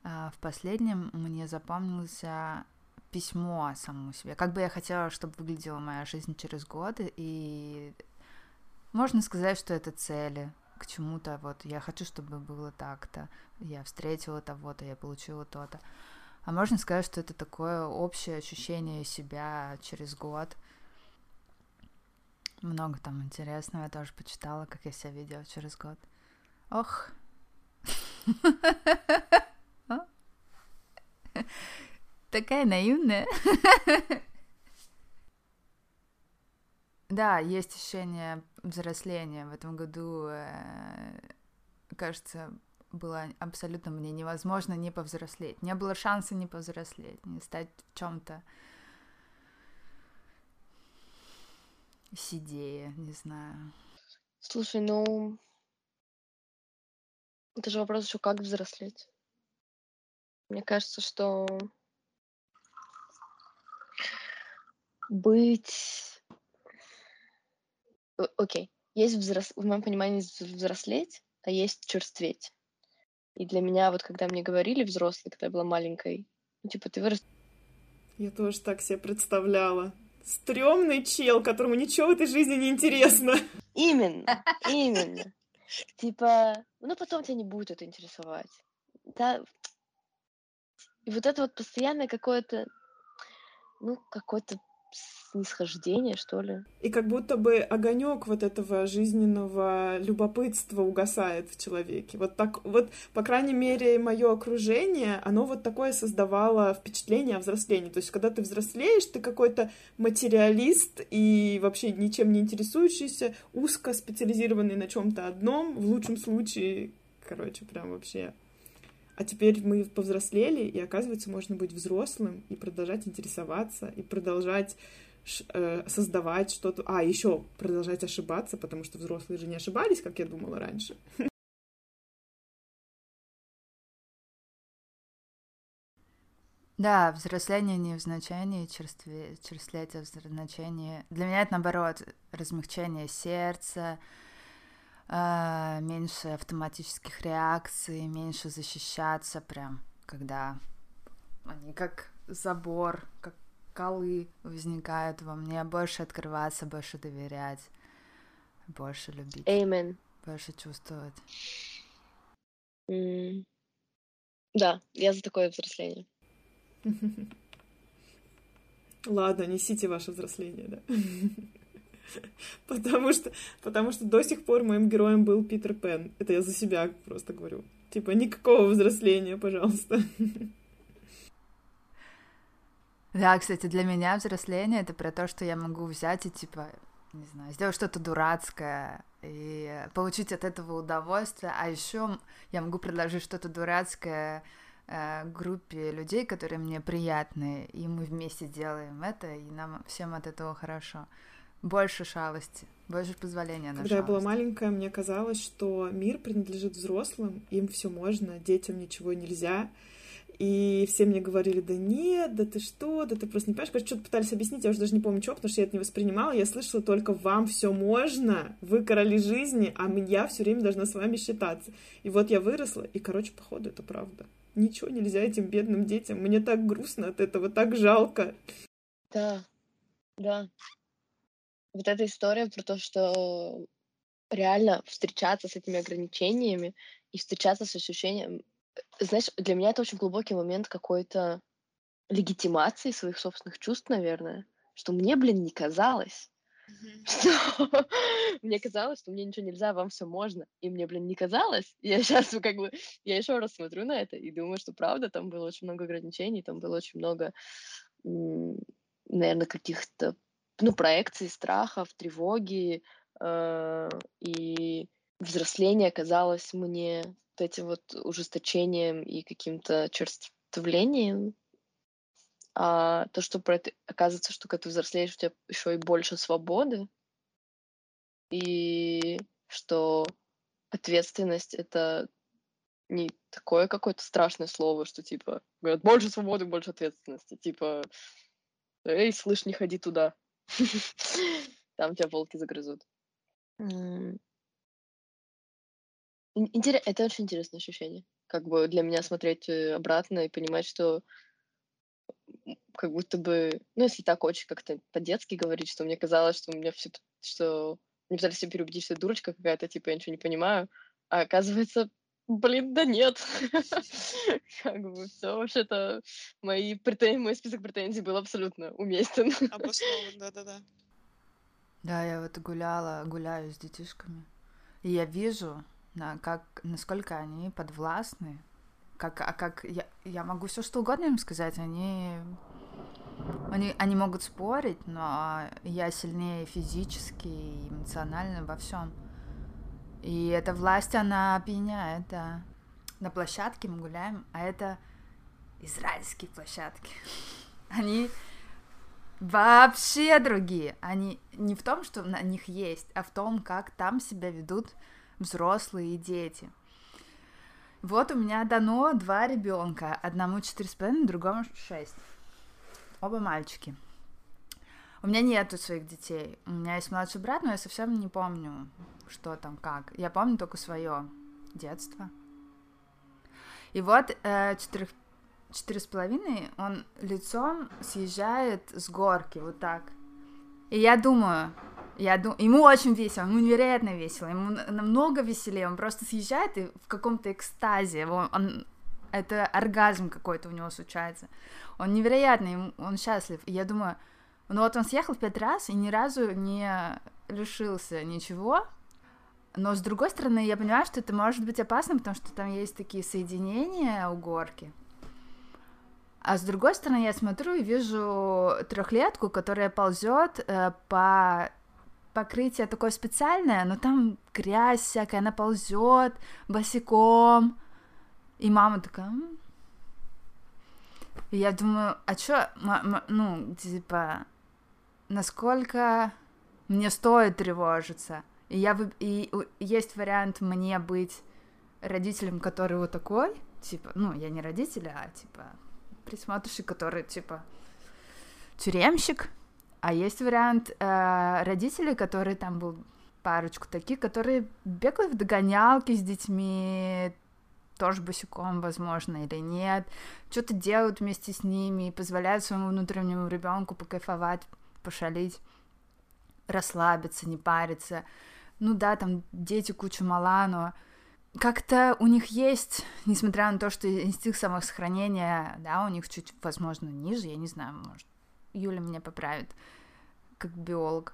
А в последнем мне запомнился письмо самому себе. Как бы я хотела, чтобы выглядела моя жизнь через годы, и можно сказать, что это цели к чему-то. Вот я хочу, чтобы было так-то. Я встретила того-то, я получила то-то. А можно сказать, что это такое общее ощущение себя через год. Много там интересного. Я тоже почитала, как я себя видела через год. Ох. Такая наивная. Да, есть ощущение взросления. В этом году, э, кажется, было абсолютно мне невозможно не повзрослеть. Не было шанса не повзрослеть, не стать в чем-то сидее, не знаю. Слушай, ну это же вопрос еще как взрослеть. Мне кажется, что быть... Окей, есть взрос... в моем понимании взрослеть, а есть черстветь. И для меня, вот когда мне говорили взрослый, когда я была маленькой, ну, типа, ты вырос... Я тоже так себе представляла. Стрёмный чел, которому ничего в этой жизни не интересно. <laughs> Именно, именно. Типа, ну потом тебя не будет это интересовать. Да. И вот это вот постоянное какое-то ну, какое-то снисхождение, что ли. И как будто бы огонек вот этого жизненного любопытства угасает в человеке. Вот так, вот, по крайней мере, мое окружение, оно вот такое создавало впечатление о взрослении. То есть, когда ты взрослеешь, ты какой-то материалист и вообще ничем не интересующийся, узко специализированный на чем-то одном, в лучшем случае, короче, прям вообще а теперь мы повзрослели, и оказывается, можно быть взрослым и продолжать интересоваться, и продолжать э, создавать что-то. А, еще продолжать ошибаться, потому что взрослые же не ошибались, как я думала раньше. Да, взросление не в значении черстве, черствлеть, а в значении... Для меня это, наоборот, размягчение сердца, меньше автоматических реакций, меньше защищаться прям, когда они как забор, как колы возникают во мне, больше открываться, больше доверять, больше любить. Amen. Больше чувствовать. Mm. Да, я за такое взросление. <laughs> Ладно, несите ваше взросление, да. <laughs> <laughs> Потому что, потому что до сих пор моим героем был Питер Пен. Это я за себя просто говорю. Типа, никакого взросления, пожалуйста. <laughs> Да, кстати, для меня взросление это про то, что я могу взять и типа, не знаю, сделать что-то дурацкое и получить от этого удовольствие, а еще я могу предложить что-то дурацкое э, группе людей, которые мне приятны, и мы вместе делаем это, и нам всем от этого хорошо. Больше шалости, больше позволения на Когда шалость. я была маленькая, мне казалось, что мир принадлежит взрослым, им все можно, детям ничего нельзя. И все мне говорили, да нет, да ты что, да ты просто не понимаешь. Короче, что-то пытались объяснить, я уже даже не помню, что, потому что я это не воспринимала. Я слышала только вам все можно, вы короли жизни, а я все время должна с вами считаться. И вот я выросла, и, короче, походу, это правда. Ничего нельзя этим бедным детям. Мне так грустно от этого, так жалко. Да, да вот эта история про то, что реально встречаться с этими ограничениями и встречаться с ощущением... Знаешь, для меня это очень глубокий момент какой-то легитимации своих собственных чувств, наверное, что мне, блин, не казалось, что <laughs> мне казалось, что мне ничего нельзя, вам все можно. И мне, блин, не казалось. Я сейчас как бы, я еще раз смотрю на это и думаю, что правда, там было очень много ограничений, там было очень много, наверное, каких-то ну, проекции страхов, тревоги, э, и взросление казалось мне вот этим вот ужесточением и каким-то черствлением. А то, что про это оказывается, что когда ты взрослеешь, у тебя еще и больше свободы, и что ответственность это не такое какое-то страшное слово, что типа говорят больше свободы, больше ответственности. Типа, эй, слышь, не ходи туда. <laughs> Там тебя волки загрызут. Интерес... Это очень интересное ощущение. Как бы для меня смотреть э, обратно и понимать, что как будто бы, ну, если так очень как-то по-детски говорить, что мне казалось, что у меня все, что мне пытались все переубедить, что я дурочка какая-то, типа, я ничего не понимаю, а оказывается, блин, да нет. <laughs> Как бы все вообще-то мои претензии, мой список претензий был абсолютно уместен. <laughs> Обоснован, да-да-да. Да, я вот гуляла, гуляю с детишками. И я вижу, на, как, насколько они подвластны. Как, а как я, я могу все что угодно им сказать, они, они, они могут спорить, но я сильнее физически и эмоционально во всем. И эта власть, она опьяняет, да. На площадке мы гуляем, а это израильские площадки. <laughs> Они вообще другие. Они не в том, что на них есть, а в том, как там себя ведут взрослые и дети. Вот у меня дано два ребенка. Одному четыре с половиной, другому шесть. Оба мальчики. У меня нету своих детей. У меня есть младший брат, но я совсем не помню, что там как. Я помню только свое детство. И вот э, четырех, четыре с половиной он лицом съезжает с горки вот так. И я думаю, я думаю, ему очень весело, ему невероятно весело, ему намного веселее, он просто съезжает и в каком-то экстазе, он, он это оргазм какой-то у него случается. Он невероятный, он счастлив. И я думаю, ну вот он съехал пять раз и ни разу не лишился ничего, но с другой стороны, я понимаю, что это может быть опасно, потому что там есть такие соединения у горки. А с другой стороны, я смотрю и вижу трехлетку, которая ползет э, по покрытие такое специальное, но там грязь всякая, она ползет босиком. И мама такая... М-м". И я думаю, а чё, ну, типа, насколько мне стоит тревожиться? И, я, и есть вариант мне быть родителем, который вот такой, типа, ну, я не родитель, а, типа, присмотрщик, который, типа, тюремщик, а есть вариант э, родителей, которые там был парочку таких, которые бегают в догонялки с детьми, тоже босиком, возможно, или нет, что-то делают вместе с ними и позволяют своему внутреннему ребенку покайфовать, пошалить, расслабиться, не париться. Ну да, там дети куча мала, но как-то у них есть, несмотря на то, что инстинкт самосохранения, да, у них чуть, возможно, ниже, я не знаю, может, Юля меня поправит, как биолог.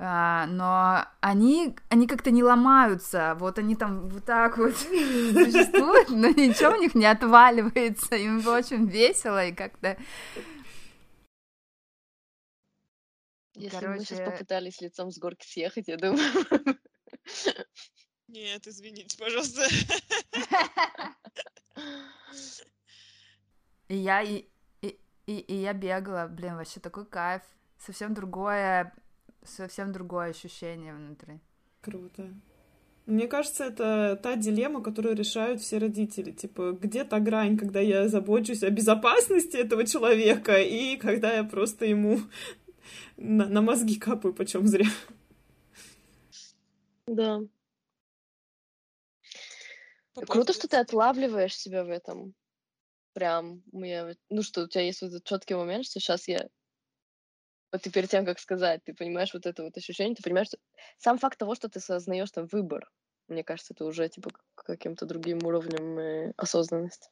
А, но они, они как-то не ломаются, вот они там вот так вот <laughs> существуют, но ничего у них не отваливается, им очень весело и как-то... Если Короче... мы сейчас попытались лицом с горки съехать, я думаю... Нет, извините, пожалуйста. И я, и, и, и я бегала, блин, вообще такой кайф совсем другое, совсем другое ощущение внутри. Круто. Мне кажется, это та дилемма, которую решают все родители. Типа, где та грань, когда я забочусь о безопасности этого человека, и когда я просто ему на, на мозги капаю почем зря. Да. Круто, что ты отлавливаешь себя в этом. Прям, мне, ну что, у тебя есть вот этот четкий момент, что сейчас я вот ты перед тем, как сказать, ты понимаешь вот это вот ощущение, ты понимаешь, что сам факт того, что ты сознаешь там выбор, мне кажется, это уже типа каким-то другим уровнем э, осознанности.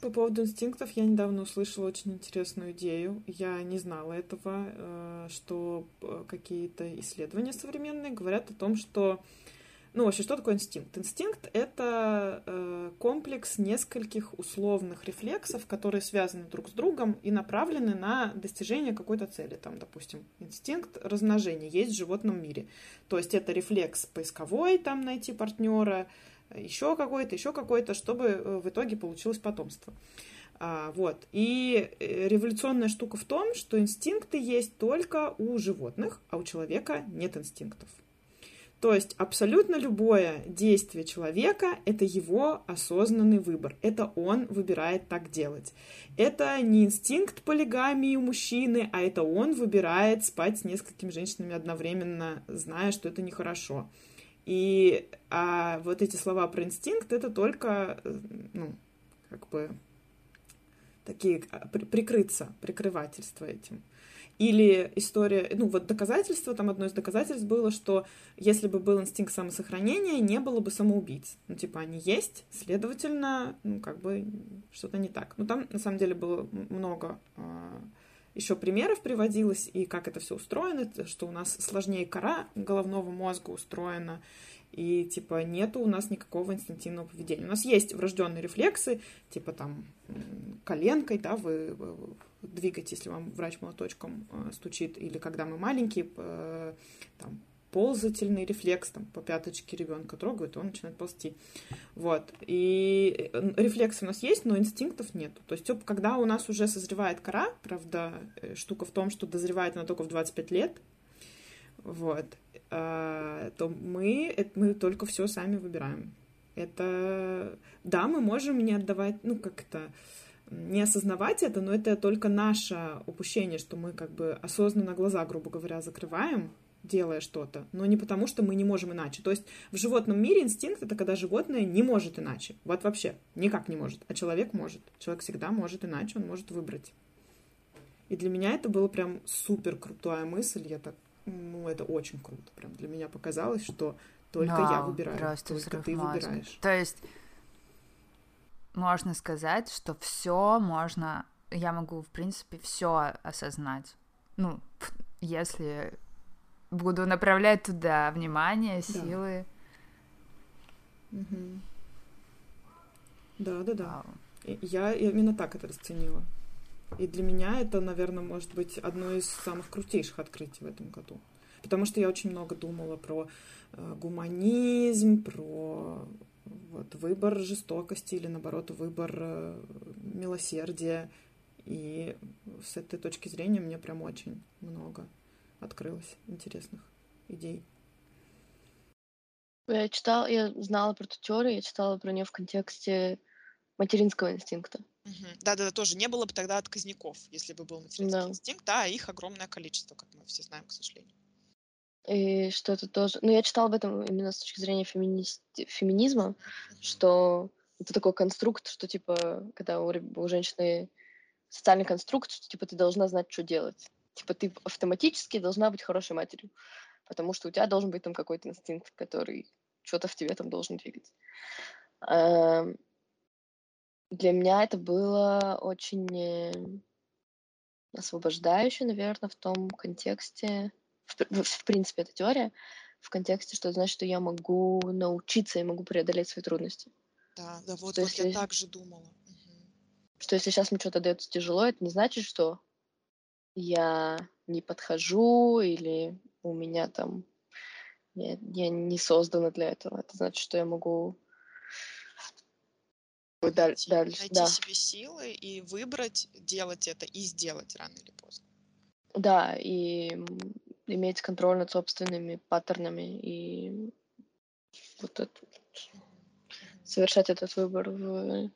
По поводу инстинктов я недавно услышала очень интересную идею. Я не знала этого, э, что э, какие-то исследования современные говорят о том, что ну, вообще, что такое инстинкт? Инстинкт — это э, комплекс нескольких условных рефлексов, которые связаны друг с другом и направлены на достижение какой-то цели. Там, допустим, инстинкт размножения есть в животном мире. То есть это рефлекс поисковой, там, найти партнера, еще какой-то, еще какой-то, чтобы э, в итоге получилось потомство. А, вот. И э, революционная штука в том, что инстинкты есть только у животных, а у человека нет инстинктов. То есть абсолютно любое действие человека — это его осознанный выбор. Это он выбирает так делать. Это не инстинкт полигамии у мужчины, а это он выбирает спать с несколькими женщинами одновременно, зная, что это нехорошо. И а вот эти слова про инстинкт — это только, ну, как бы такие а, прикрыться, прикрывательство этим. Или история, ну вот доказательство, там одно из доказательств было, что если бы был инстинкт самосохранения, не было бы самоубийц. Ну типа они есть, следовательно, ну как бы что-то не так. Ну там на самом деле было много а, еще примеров приводилось, и как это все устроено, что у нас сложнее кора головного мозга устроена, и типа нету у нас никакого инстинктивного поведения. У нас есть врожденные рефлексы, типа там коленкой, да, вы двигать, если вам врач молоточком э, стучит, или когда мы маленькие, там, ползательный рефлекс, там, по пяточке ребенка трогают, он начинает ползти. Вот. И э, рефлексы у нас есть, но инстинктов нет. То есть, когда у нас уже созревает кора, правда, э, штука в том, что дозревает она только в 25 лет, вот, то мы, мы только все сами выбираем. Это, да, мы можем не отдавать, ну, как это, не осознавать это, но это только наше упущение, что мы как бы осознанно глаза, грубо говоря, закрываем, делая что-то, но не потому, что мы не можем иначе. То есть в животном мире инстинкт — это когда животное не может иначе. Вот вообще никак не может, а человек может. Человек всегда может иначе, он может выбрать. И для меня это было прям супер крутая мысль. Я так, ну, это очень круто. Прям для меня показалось, что только no, я выбираю, только ты мозга. выбираешь. То есть можно сказать, что все можно, я могу, в принципе, все осознать. Ну, <laughs> если буду направлять туда внимание, силы. Угу. Да, да, да. Я именно так это расценила. И для меня это, наверное, может быть одно из самых крутейших открытий в этом году. Потому что я очень много думала про э, гуманизм, про вот, выбор жестокости или, наоборот, выбор э, милосердия. И с этой точки зрения мне прям очень много открылось интересных идей. Я читала, я знала про эту теорию, я читала про нее в контексте материнского инстинкта. Да-да-да, тоже не было бы тогда отказников, если бы был материнский Да. инстинкт. Да, их огромное количество, как мы все знаем, к сожалению. И что это тоже... Ну, я читала об этом именно с точки зрения феминист... феминизма, что это такой конструкт, что, типа, когда у, у женщины социальный конструкт, что, типа, ты должна знать, что делать. Типа, ты автоматически должна быть хорошей матерью, потому что у тебя должен быть там какой-то инстинкт, который что-то в тебе там должен двигать. Эм, Для меня это было очень э, освобождающе, наверное, в том контексте, в, пр- в- в принципе, эта теория, в контексте, что это значит, что я могу научиться и могу преодолеть свои трудности. Да, да, вот, Что вот я если- так же думала. Мгм. Что если сейчас мне что-то дается тяжело, это не значит, что я не подхожу или у меня там я, я не создана для этого. Это значит, что я могу даль- Найти, дальше, найти да. себе силы и выбрать делать это и сделать рано или поздно. Да, и иметь контроль над собственными паттернами и вот это, совершать этот выбор в...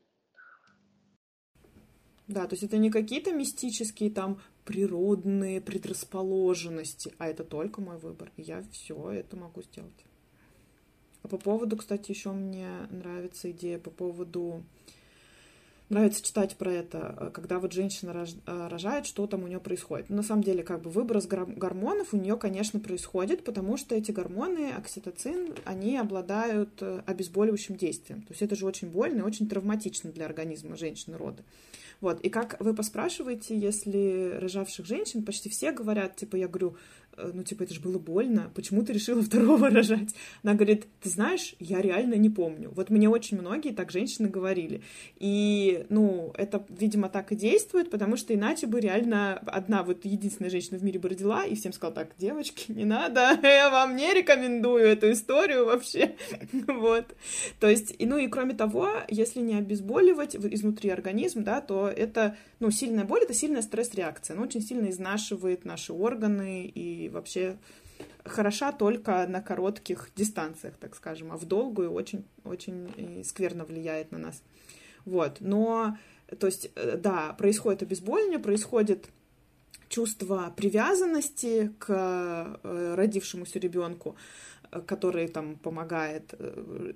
Да, то есть это не какие-то мистические там природные предрасположенности, а это только мой выбор. И я все это могу сделать. А по поводу, кстати, еще мне нравится идея по поводу нравится читать про это, э, когда вот женщина э, рожает, что там у нее происходит. На самом деле, как бы выброс гор- гормонов у нее, конечно, происходит, потому что эти гормоны, окситоцин, они обладают э, обезболивающим действием. То есть это же очень больно и очень травматично для организма женщины роды. Вот, и как вы поспрашиваете, если рожавших женщин, почти все говорят, типа, я говорю, «Э, ну, типа, это же было больно, почему ты решила <laughs> второго рожать? Она говорит, ты знаешь, я реально не помню. Вот мне очень многие так женщины говорили. И, ну, это, видимо, так и действует, потому что иначе бы реально одна вот единственная женщина в мире бы родила, и всем сказала, так, девочки, не надо, <laughs> я вам не рекомендую эту историю вообще. <laughs> Вот. То есть, и, ну и кроме того, если не обезболивать изнутри организм, да, то это, ну, сильная боль, это сильная стресс-реакция. Она очень сильно изнашивает наши органы и вообще хороша только на коротких дистанциях, так скажем, а в долгую очень, очень и скверно влияет на нас. Вот, но, то есть, э, да, происходит обезболивание, происходит чувство привязанности к э, родившемуся ребенку, который там помогает э,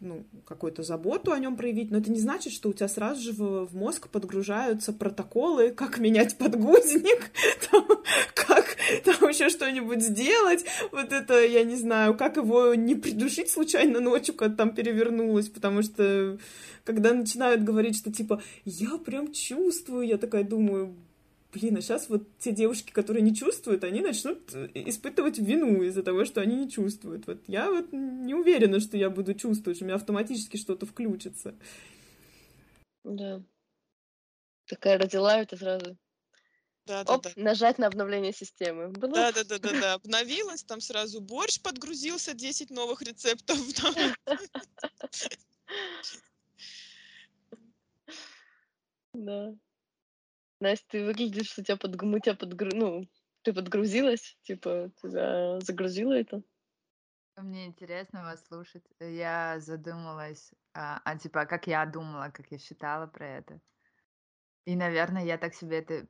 ну, какую-то заботу о нем проявить, но это не значит, что у тебя сразу же в, в мозг подгружаются протоколы, как менять подгузник, <laughs> там, как там еще что-нибудь сделать, вот это, я не знаю, как его не придушить случайно ночью, когда там перевернулось, потому что когда начинают говорить, что типа, я прям чувствую, я такая думаю, блин, а сейчас вот те девушки, которые не чувствуют, они начнут э, испытывать вину из-за того, что они не чувствуют. Вот я вот не уверена, что я буду чувствовать, что у меня автоматически что-то включится. Да. Такая родила, это сразу... Да, да, Оп, да. нажать на обновление системы. Блуп. Да, да, да, да, да. Обновилась, там сразу борщ подгрузился, 10 новых рецептов. <laughs> Да. Настя, ты выглядишь, что тебя подг... мы тебя подгру... Ну, ты подгрузилась, типа, тебя загрузило это. Мне интересно вас слушать. Я задумалась, а, а типа, как я думала, как я считала про это. И, наверное, я так себе это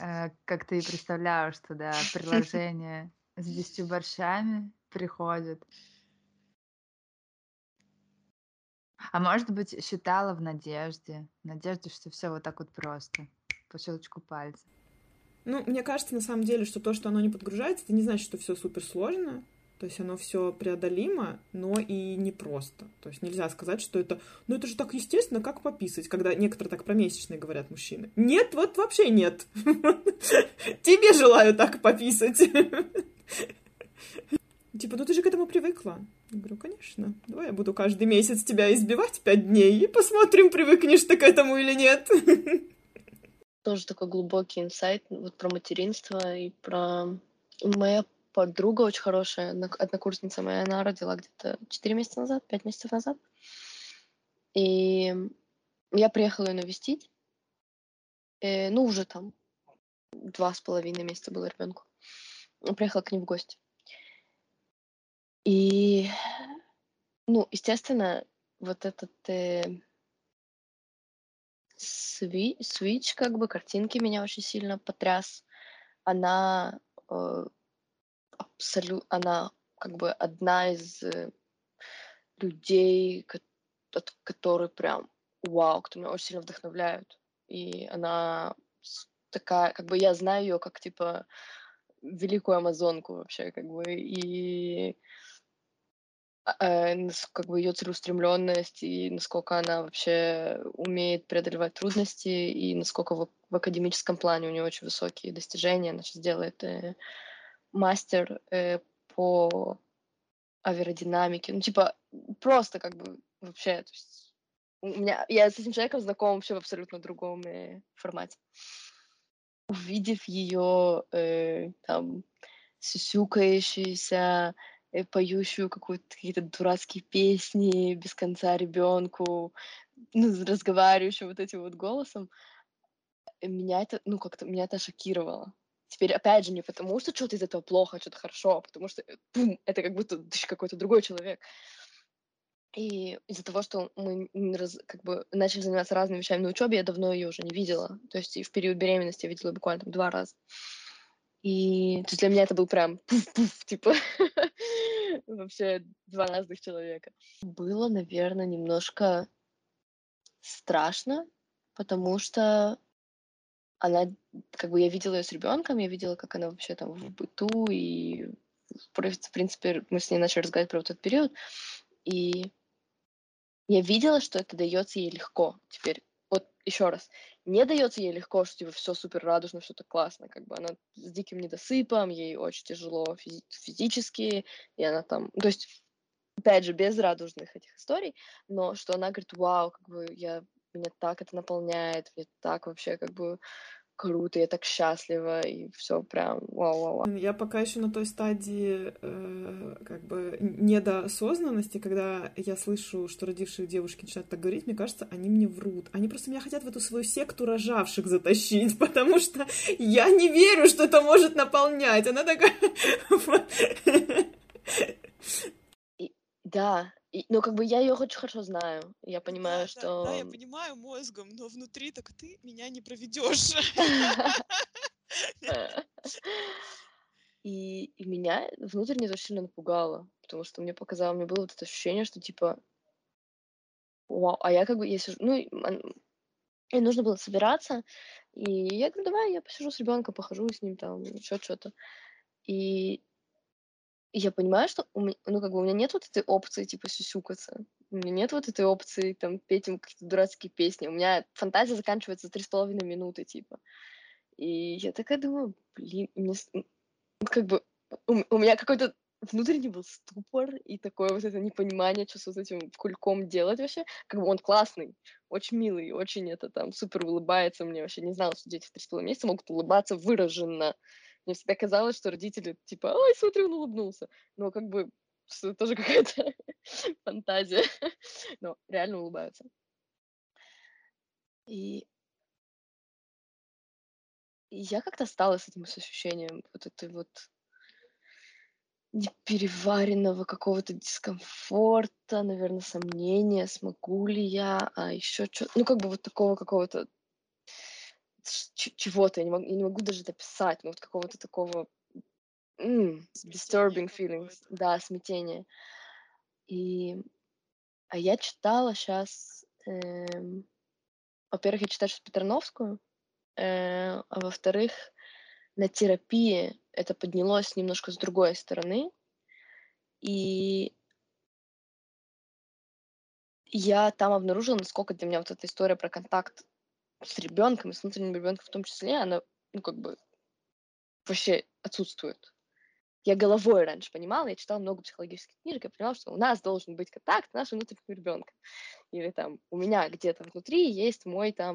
э, как-то и представляю, что да, <laughs> приложение с десятью борщами приходит. А может быть, считала в надежде, в надежде, что все вот так вот просто, по щелчку пальца. Ну, мне кажется, на самом деле, что то, что оно не подгружается, это не значит, что все супер сложно. То есть оно все преодолимо, но и непросто. То есть нельзя сказать, что это, ну это же так естественно, как пописать, когда некоторые так про месячные говорят мужчины. Нет, вот вообще нет. <laughs> Тебе желаю так пописать. <laughs> Типа, ну ты же к этому привыкла. Я говорю, конечно. Давай я буду каждый месяц тебя избивать пять дней и посмотрим, привыкнешь ты к этому или нет. Тоже такой глубокий инсайт вот про материнство и про... Моя подруга очень хорошая, однокурсница моя, она родила где-то 4 месяца назад, 5 месяцев назад. И я приехала ее навестить. И, э, ну, уже там два с половиной месяца было ребенку. Приехала к ней в гости. И, ну, естественно, вот этот э, сви, свич, как бы, картинки меня очень сильно потряс. Она э, абсолютно, она как бы одна из э, людей, от которой прям вау, кто меня очень сильно вдохновляют. И она такая, как бы я знаю ее как типа великую амазонку вообще, как бы, и э, как бы ее целеустремленность и насколько она вообще умеет преодолевать трудности и насколько в, в академическом плане у нее очень высокие достижения. Она сейчас делает э, мастер э, по аэродинамике. Ну, типа, просто как бы вообще, то есть у меня, я с этим человеком знакома вообще в абсолютно другом э, формате. Увидев ее э, там сюсюкающуюся, э, поющую какие-то дурацкие песни без конца ребенку, ну, разговаривающую вот этим вот голосом, меня это, ну, как-то, меня это шокировало. Теперь, опять же, не потому, что что-то из этого плохо, что-то хорошо, а потому что э, пум, это как будто какой-то другой человек. И из-за того, что мы раз, как бы начали заниматься разными вещами на учебе, я давно ее уже не видела. То есть в период беременности я видела буквально там два раза. И то есть для меня это был прям пуф-пуф, типа <laughs> <laughs> вообще два разных человека. Было, наверное, немножко страшно, потому что она, как бы я видела ее с ребенком, я видела, как она вообще там в быту, и в принципе мы с ней начали разговаривать про этот период, и я видела, что это дается ей легко. Теперь, вот еще раз, не дается ей легко, что типа все супер радужно, что-то классно, как бы она с диким недосыпом, ей очень тяжело физи- физически, и она там, то есть, опять же, без радужных этих историй, но что она говорит, вау, как бы я меня так это наполняет, мне так вообще как бы круто, я так счастлива, и все прям вау-вау-вау. Я пока еще на той стадии э, как бы недоосознанности, когда я слышу, что родившие девушки начинают так говорить, мне кажется, они мне врут. Они просто меня хотят в эту свою секту рожавших затащить, <laughs> потому что я не верю, что это может наполнять. Она такая... <laughs> Да, и, ну, как бы я ее очень хорошо знаю. Я понимаю, Да, что... да, да, я понимаю мозгом, но внутри так ты меня не проведешь. <laughs> И, и меня внутренне это очень сильно напугало, потому что мне показало, мне было вот это ощущение, что типа, вау, а я как бы, я сижу, ну, и нужно было собираться, и я говорю, давай я посижу с ребенком, похожу с ним там, еще что-то. И я понимаю, что у меня, ну, как бы у меня нет вот этой опции, типа, сюсюкаться. У меня нет вот этой опции, там, петь им какие-то дурацкие песни. У меня фантазия заканчивается за три с половиной минуты, типа. И я такая думаю, блин, мне, как бы, у, у меня какой-то внутренний был ступор и такое вот это непонимание, что с вот этим кульком делать вообще. Как бы он классный, очень милый, очень это там супер улыбается мне. Вообще не знала, что дети в три с половиной месяца могут улыбаться выраженно. Мне всегда казалось, что родители типа, ой, смотри, он улыбнулся. Но как бы что тоже <laughs> какая-то фантазия. Но реально улыбаются. И я как-то стала с этим ощущением вот этой вот непереваренного какого-то дискомфорта, наверное, сомнения, смогу ли я, а еще что, ну как бы вот такого какого-то чего-то, я не, могу, я не могу даже дописать, но вот какого-то такого mm, disturbing feelings, да, смятение. И, а я читала сейчас, эм, во-первых, я читаю сейчас Петерновскую, э, а во-вторых, на терапии это поднялось немножко с другой стороны, И я там обнаружила, насколько для меня вот эта история про контакт с ребенком с внутренним ребенком в том числе, она, ну, как бы вообще отсутствует. Я головой раньше понимала, я читала много психологических книжек, я понимала, что у нас должен быть контакт нашим внутренним ребенком. Или там у меня где-то внутри есть мой там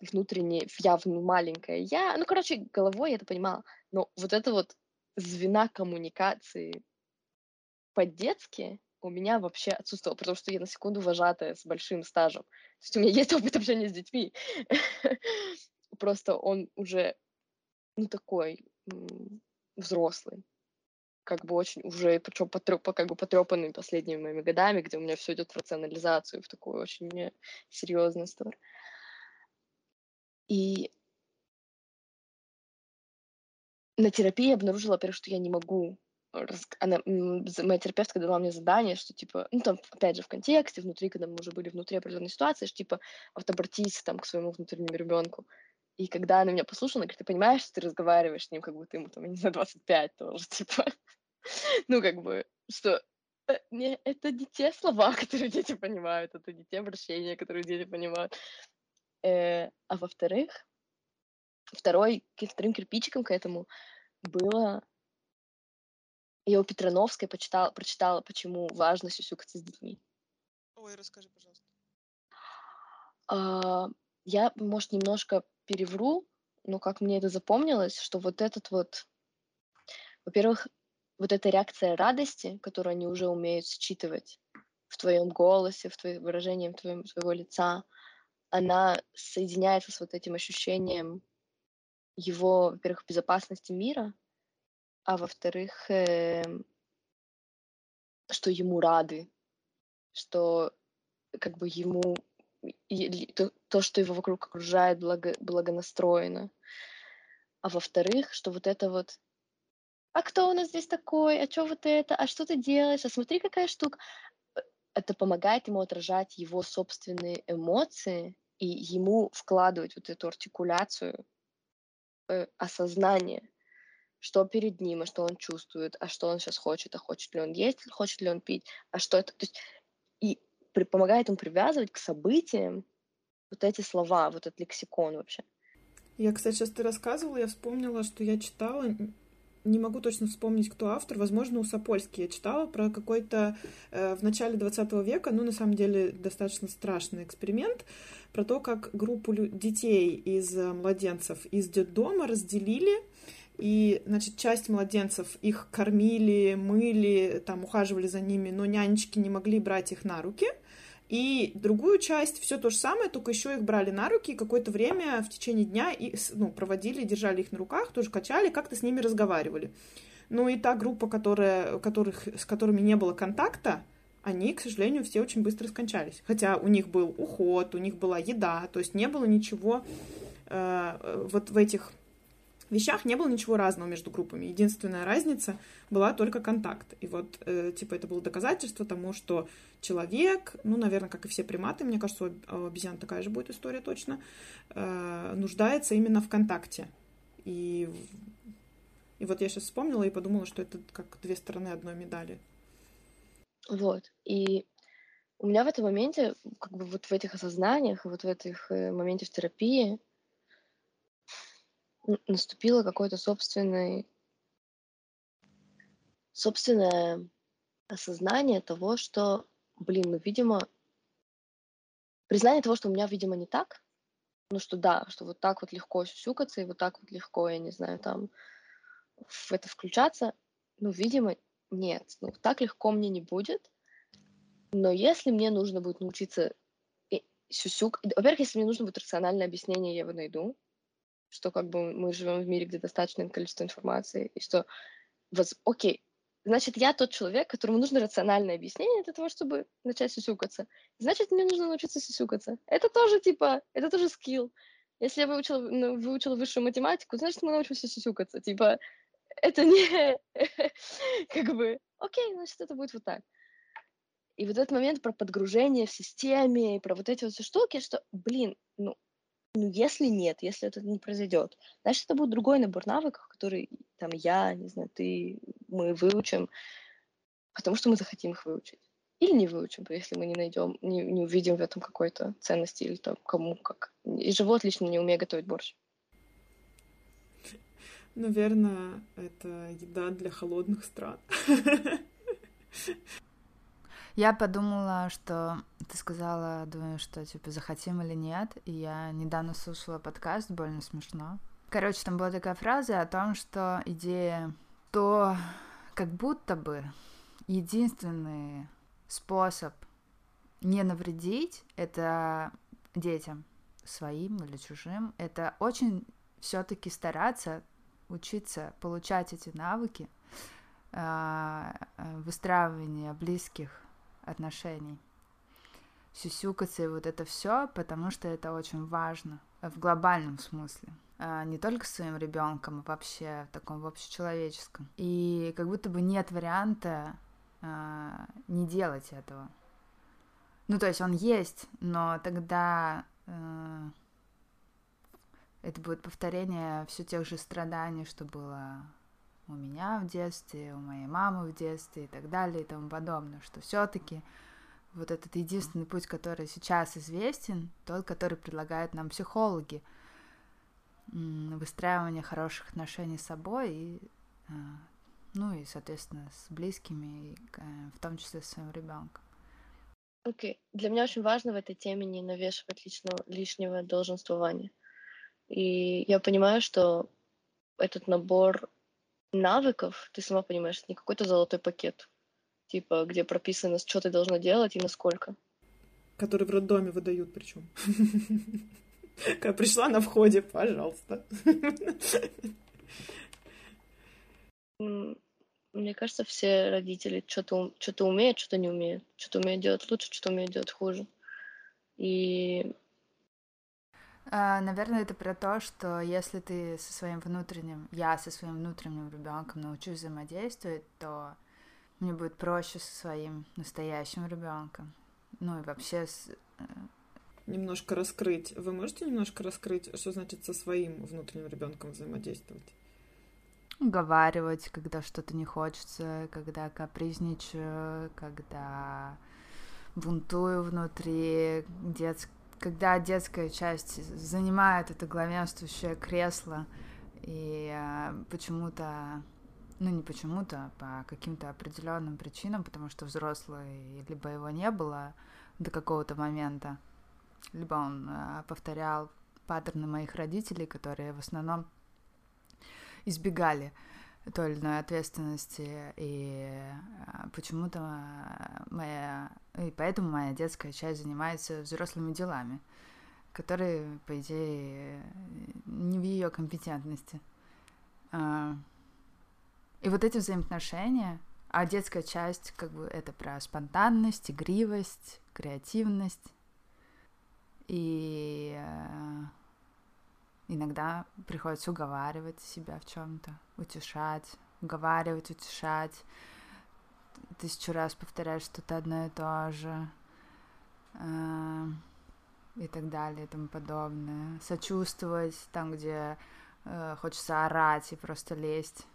внутренний, я маленькая я. Ну, короче, головой я это понимала. Но вот это вот звена коммуникации по-детски у меня вообще отсутствовало, потому что я на секунду вожатая с большим стажем. То есть у меня <laughs> есть опыт общения с детьми. <laughs> Просто он уже, ну, такой взрослый. Как бы очень уже, причем потреп, как бы потрепанный последними моими годами, где у меня все идет в рационализацию, в такую очень серьезную сторону. И на терапии я обнаружила, во-первых, что я не могу она, моя терапевтка дала мне задание, что типа, ну там, опять же, в контексте, внутри, когда мы уже были внутри определенной ситуации, что типа, вот обратись там к своему внутреннему ребенку. И когда она меня послушала, она говорит, ты понимаешь, что ты разговариваешь с ним, как будто ему там, я не знаю, 25 тоже, <laughs> типа. ну, как бы, что э, не, это не те слова, <laughs> которые дети понимают, это не те обращения, которые дети понимают. Э, а во-вторых, второй, вторым кирпичиком к этому было я у Петрановской почитала, прочитала, почему важно сюсюкаться с детьми. Ой, расскажи, пожалуйста. А, я, может, немножко перевру, но как мне это запомнилось, что вот этот вот, во-первых, вот эта реакция радости, которую они уже умеют считывать в твоем голосе, в твоем выражении твоем, твоего лица, она соединяется с вот этим ощущением его, во-первых, безопасности мира, а во-вторых, э, что ему рады, что как бы ему то, то что его вокруг окружает, благо, благонастроено. А во-вторых, что вот это вот а кто у нас здесь такой, а что вот это, а что ты делаешь, а смотри, какая штука. Э, это помогает ему отражать его собственные эмоции и ему вкладывать вот эту артикуляцию, э, осознание что перед ним, а что он чувствует, а что он сейчас хочет, а хочет ли он есть, хочет ли он пить, а что это. То есть и при, помогает ему привязывать к событиям вот эти слова, вот этот лексикон вообще. Я, кстати, сейчас ты рассказывала, я вспомнила, что я читала, не могу точно вспомнить, кто автор, возможно, у Сапольски я читала про какой-то э, в начале 20 века, ну, на самом деле, достаточно страшный эксперимент, про то, как группу детей из э, младенцев из детдома разделили, и, значит, часть младенцев их кормили, мыли, там, ухаживали за ними, но нянечки не могли брать их на руки. И другую часть все то же самое, только еще их брали на руки и какое-то время в течение дня и, ну, проводили, держали их на руках, тоже качали, как-то с ними разговаривали. Ну и та группа, которая, которых, с которыми не было контакта, они, к сожалению, все очень быстро скончались. Хотя у них был уход, у них была еда, то есть не было ничего э, вот в этих вещах не было ничего разного между группами. Единственная разница была только контакт. И вот, э, типа, это было доказательство тому, что человек, ну, наверное, как и все приматы, мне кажется, у обезьян такая же будет история точно, э, нуждается именно в контакте. И, и вот я сейчас вспомнила и подумала, что это как две стороны одной медали. Вот. И у меня в этом моменте, как бы вот в этих осознаниях, вот в этих э, моменте в терапии, наступило какое-то собственное собственное осознание того, что, блин, ну, видимо, признание того, что у меня, видимо, не так, ну, что да, что вот так вот легко сюсюкаться, и вот так вот легко, я не знаю, там, в это включаться, ну, видимо, нет, ну, так легко мне не будет, но если мне нужно будет научиться сюсюк... Во-первых, если мне нужно будет рациональное объяснение, я его найду что как бы мы живем в мире, где достаточное количество информации, и что, воз... окей, значит, я тот человек, которому нужно рациональное объяснение для того, чтобы начать сюсюкаться. Значит, мне нужно научиться сюсюкаться. Это тоже, типа, это тоже скилл. Если я выучила, ну, выучила высшую математику, значит, мы научимся сюсюкаться. Типа, это не... <laughs> как бы, окей, значит, это будет вот так. И вот этот момент про подгружение в системе, и про вот эти вот все штуки, что, блин, ну, ну, если нет, если это не произойдет, значит, это будет другой набор навыков, который там я, не знаю, ты, мы выучим, потому что мы захотим их выучить. Или не выучим, если мы не найдем, не, не увидим в этом какой-то ценности или там кому как. И живот лично не умеет готовить борщ. Наверное, это еда для холодных стран. <laughs> Я подумала, что ты сказала, думаю, что типа захотим или нет, и я недавно слушала подкаст, больно смешно. Короче, там была такая фраза о том, что идея, то как будто бы единственный способ не навредить это детям своим или чужим, это очень все-таки стараться учиться получать эти навыки а, выстраивания близких отношений. Сюсюкаться и вот это все, потому что это очень важно в глобальном смысле. А, не только с своим ребенком, а вообще в таком в общечеловеческом. И как будто бы нет варианта а, не делать этого. Ну, то есть он есть, но тогда э, это будет повторение все тех же страданий, что было у меня в детстве, у моей мамы в детстве и так далее и тому подобное, что все-таки вот этот единственный путь, который сейчас известен, тот, который предлагают нам психологи, выстраивание хороших отношений с собой и, а, ну и, соответственно, с близкими, и, в том числе с своим ребенком. Окей. Okay. Для меня очень важно в этой теме не навешивать личного, лишнего долженствования. И я понимаю, что этот набор навыков, ты сама понимаешь, это не какой-то золотой пакет, типа, где прописано, что ты должна делать и насколько. Который в роддоме выдают причем. <laughs> Когда пришла на входе, пожалуйста. Мне кажется, все родители что-то что умеют, что-то не умеют. Что-то умеют делать лучше, что-то умеют делать хуже. И а, наверное, это про то, что если ты со своим внутренним, я со своим внутренним ребенком научусь взаимодействовать, то мне будет проще со своим настоящим ребенком. Ну и вообще с... Э, немножко раскрыть. Вы можете немножко раскрыть, что значит со своим внутренним ребенком взаимодействовать? Уговаривать, когда что-то не хочется, когда капризничаю, когда бунтую внутри, детск когда детская часть занимает это главенствующее кресло, и э, почему-то, ну не почему-то, а по каким-то определенным причинам, потому что взрослый либо его не было до какого-то момента, либо он э, повторял паттерны моих родителей, которые в основном избегали той или иной ответственности, и а, почему-то моя... И поэтому моя детская часть занимается взрослыми делами, которые, по идее, не в ее компетентности. А, и вот эти взаимоотношения, а детская часть, как бы, это про спонтанность, игривость, креативность. И а, Иногда приходится уговаривать себя в чем-то, утешать, уговаривать, утешать. Тысячу раз повторять что-то одно и то же. Э, и так далее, и тому подобное. Сочувствовать там, где э, хочется орать и просто лезть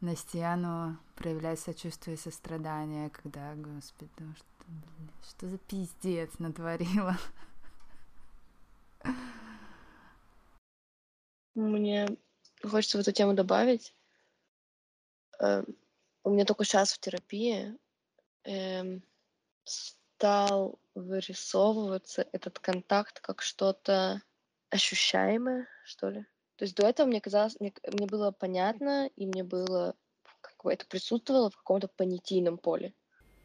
на стену, проявлять сочувствие и сострадание, когда, господи, ну что, блин, что за пиздец натворила. Мне хочется в эту тему добавить. Э, у меня только сейчас в терапии э, стал вырисовываться этот контакт как что-то ощущаемое, что ли. То есть до этого мне казалось, мне, мне было понятно, и мне было как бы это присутствовало в каком-то понятийном поле.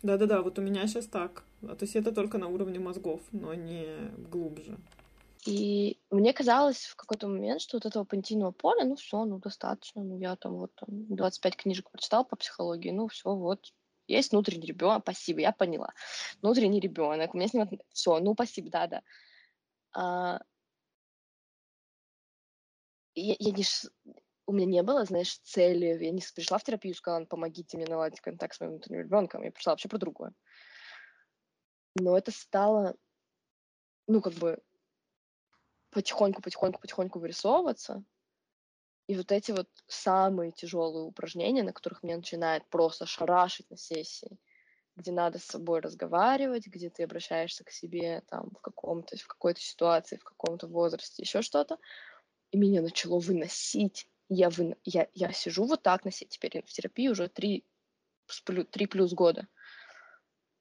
Да-да-да, вот у меня сейчас так. То есть это только на уровне мозгов, но не глубже. И мне казалось в какой-то момент, что вот этого понятийного поля, ну все, ну достаточно, ну я там вот там 25 книжек прочитал по психологии, ну все, вот есть внутренний ребенок, спасибо, я поняла. Внутренний ребенок, у меня с ним все, ну спасибо, да, да. А... Я, я не, у меня не было, знаешь, цели. Я не пришла в терапию и сказала, помогите мне наладить контакт с моим внутренним ребенком. Я пришла вообще про другое. Но это стало, ну, как бы, потихоньку, потихоньку, потихоньку вырисовываться. И вот эти вот самые тяжелые упражнения, на которых меня начинает просто шарашить на сессии, где надо с собой разговаривать, где ты обращаешься к себе там в каком-то, в какой-то ситуации, в каком-то возрасте, еще что-то, и меня начало выносить. Я, вы... я, я сижу вот так на себе теперь в терапии уже три, три плюс года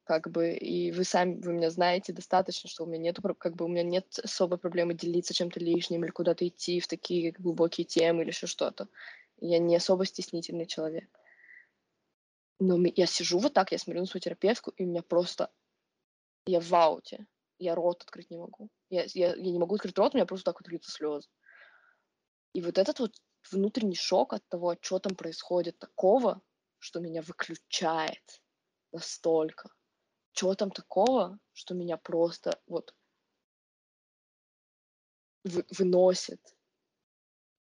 как бы, и вы сами, вы меня знаете достаточно, что у меня нету, как бы, у меня нет особой проблемы делиться чем-то лишним или куда-то идти в такие глубокие темы или еще что-то. Я не особо стеснительный человек. Но я сижу вот так, я смотрю на свою терапевтку, и у меня просто... Я в ауте. Я рот открыть не могу. Я, я, я не могу открыть рот, у меня просто так вот льются слезы. И вот этот вот внутренний шок от того, что там происходит такого, что меня выключает настолько чего там такого, что меня просто вот вы, выносит.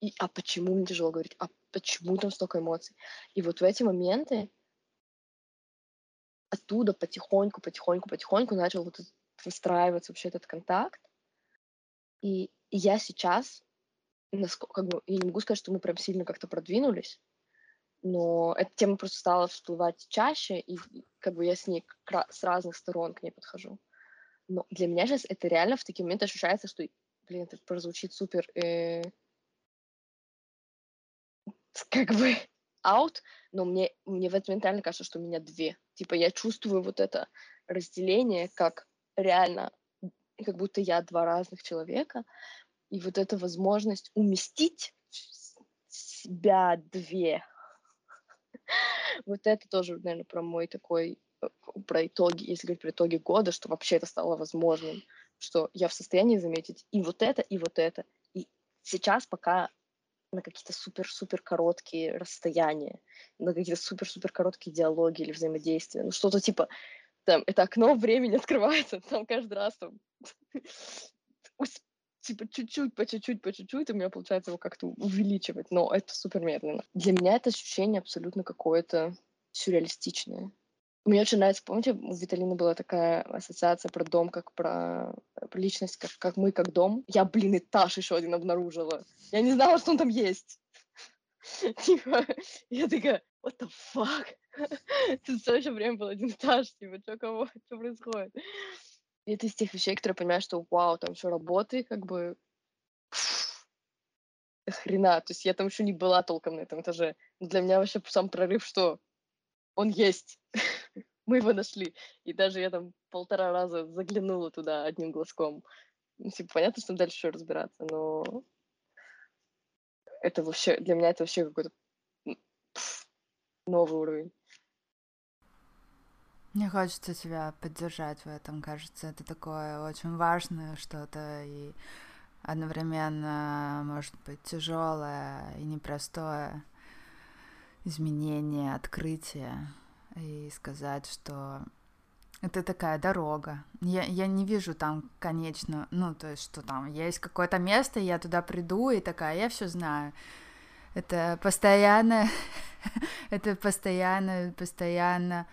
И, а почему мне тяжело говорить? А почему там столько эмоций? И вот в эти моменты оттуда потихоньку, потихоньку, потихоньку начал вот выстраиваться вообще этот контакт. И, и я сейчас, насколько, как бы, я не могу сказать, что мы прям сильно как-то продвинулись, но эта тема просто стала всплывать чаще, и как бы я с ней с разных сторон к ней подхожу. Но для меня сейчас это реально в такие моменты ощущается, что, блин, это прозвучит супер, э, <laughs> как бы аут, но мне, мне в этот момент кажется, что у меня две. Типа я чувствую вот это разделение, как реально, как будто я два разных человека, и вот эта возможность уместить себя две вот это тоже, наверное, про мой такой, э, про итоги, если говорить про итоги года, что вообще это стало возможным, что я в состоянии заметить и вот это, и вот это. И сейчас пока на какие-то супер-супер короткие расстояния, на какие-то супер-супер короткие диалоги или взаимодействия. Ну, что-то типа, там, это окно времени открывается, <laughs> там каждый раз там <laughs> типа чуть-чуть, по чуть-чуть, по чуть-чуть, у меня получается его как-то увеличивать, но это супер медленно. Для меня это ощущение абсолютно какое-то сюрреалистичное. Мне очень нравится, помните, у Виталины была такая ассоциация про дом, как про, про личность, как, как мы, как дом. Я, блин, этаж еще один обнаружила. Я не знала, что он там есть. <laughs> Типа, я такая, what the fuck? <laughs> Тут все еще время был один этаж, типа, что кого, <laughs> что происходит? Это из тех вещей, которые понимаешь, что вау, там все работает, как бы хрена. То есть я там еще не была толком на этом этаже. Для меня вообще сам прорыв, что он есть. <laughs> Мы его нашли. И даже я там полтора раза заглянула туда одним глазком. Ну, типа, понятно, что дальше еще разбираться, но это вообще, для меня это вообще какой-то новый уровень. Мне хочется тебя поддержать в этом. Кажется, это такое очень важное что-то и одновременно, может быть, тяжелое и непростое изменение, открытие. И сказать, что это такая дорога. Я, я не вижу там, конечно, ну, то есть, что там есть какое-то место, я туда приду, и такая, я все знаю. Это постоянно, <laughs> это постоянно, постоянно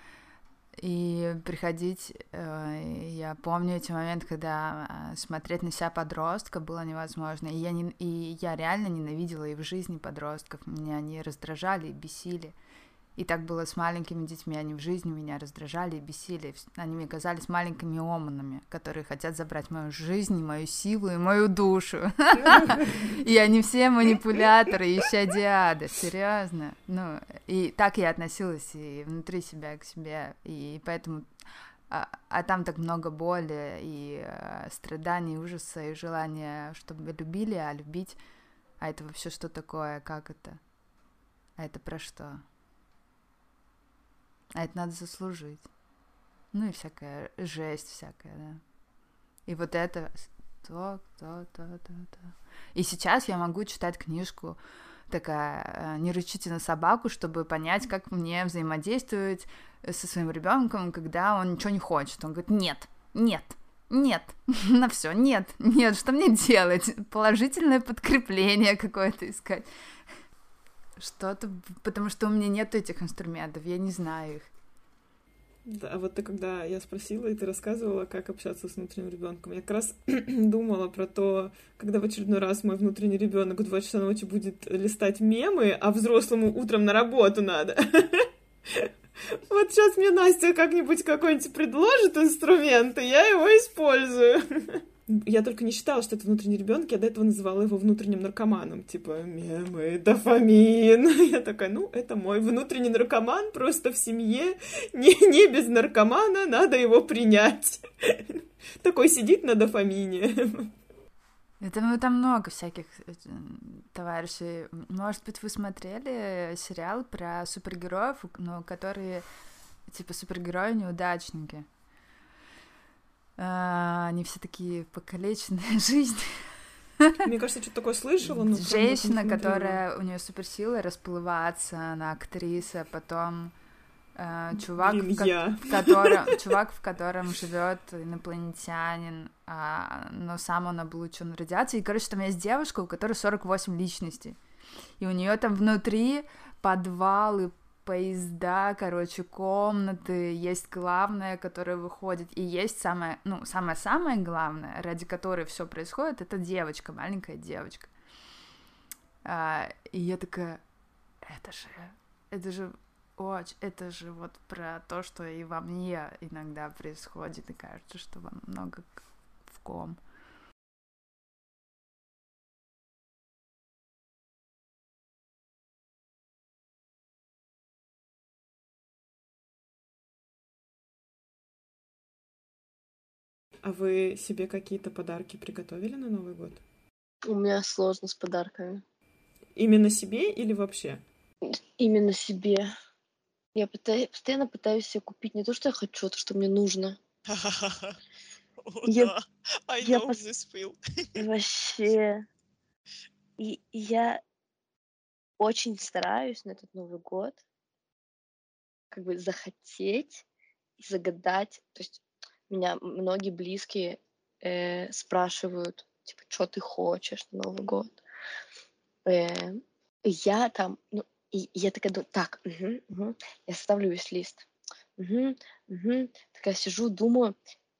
и приходить, э, я помню эти моменты, когда э, смотреть на себя подростка было невозможно, и я, не, и я реально ненавидела и в жизни подростков, меня они раздражали и бесили, и так было с маленькими детьми, они в жизни меня раздражали и бесили. Они мне казались маленькими оманами, которые хотят забрать мою жизнь, мою силу и мою душу. <laughs> И они все манипуляторы и щадиады, серьезно. Ну, и так я относилась и внутри себя к себе, и поэтому а, а там так много боли и а, страданий, ужаса и желания, чтобы любили, а любить, а это вообще что такое, как это? А это про что? А это надо заслужить. Ну и всякая жесть всякая, да. И вот это то, то, то, то, то. И сейчас я могу читать книжку такая э, «Не рычите на собаку», чтобы понять, как мне взаимодействовать со своим ребенком, когда он ничего не хочет. Он говорит «нет, нет, нет, <laughs> на все, нет, нет, что мне делать? Положительное подкрепление какое-то искать. Что-то, потому что у меня нет этих инструментов, я не знаю их. Да, вот ты когда я спросила, и ты рассказывала, как общаться с внутренним ребенком, я как раз <clears throat> думала про то, когда в очередной раз мой внутренний ребенок в 2 часа ночи будет листать мемы, а взрослому утром на работу надо. <laughs> Вот сейчас мне Настя как-нибудь какой-нибудь предложит инструмент, и я его использую. <laughs> Я только не считала, что это внутренний ребенок, я до этого называла его внутренним наркоманом, типа мемы, дофамин. <laughs> Я такая, ну, это мой внутренний наркоман, просто в семье, не, не без наркомана, надо его принять. <laughs> Такой сидит на дофамине. Это ну, там много всяких э, товарищей. Может быть, вы смотрели сериал про супергероев, ну, которые типа супергерои-неудачники. А, они все такие покалеченные <laughs> жизнь. Мне кажется, что-то такое слышала. Но Женщина, которая у нее суперсила расплываться, она актриса, потом э, чувак, Блин, в, я. в котором, чувак, в котором живет инопланетянин, а, но сам он облучен радиацией. И, короче, там есть девушка, у которой 48 личностей. И у нее там внутри подвалы поезда, короче, комнаты, есть главное, которое выходит, и есть самое, ну, самое-самое главное, ради которой все происходит, это девочка, маленькая девочка. А, и я такая, это же, это же очень, это же вот про то, что и во мне иногда происходит, и кажется, что вам много в ком. А вы себе какие-то подарки приготовили на Новый год? У меня сложно с подарками. Именно себе или вообще? Именно себе. Я пытаюсь, постоянно пытаюсь себе купить не то, что я хочу, а то, что мне нужно. <laughs> Я- я. <laughs> Вообще. И и я очень стараюсь на этот Новый год как бы захотеть и загадать. То есть меня многие близкие э, спрашивают, типа, что ты хочешь на Новый год? Э, я там, ну, и, и я такая думаю, так, мгм, мгм». я составлю весь лист. Мгм, мгм. Такая сижу, думаю,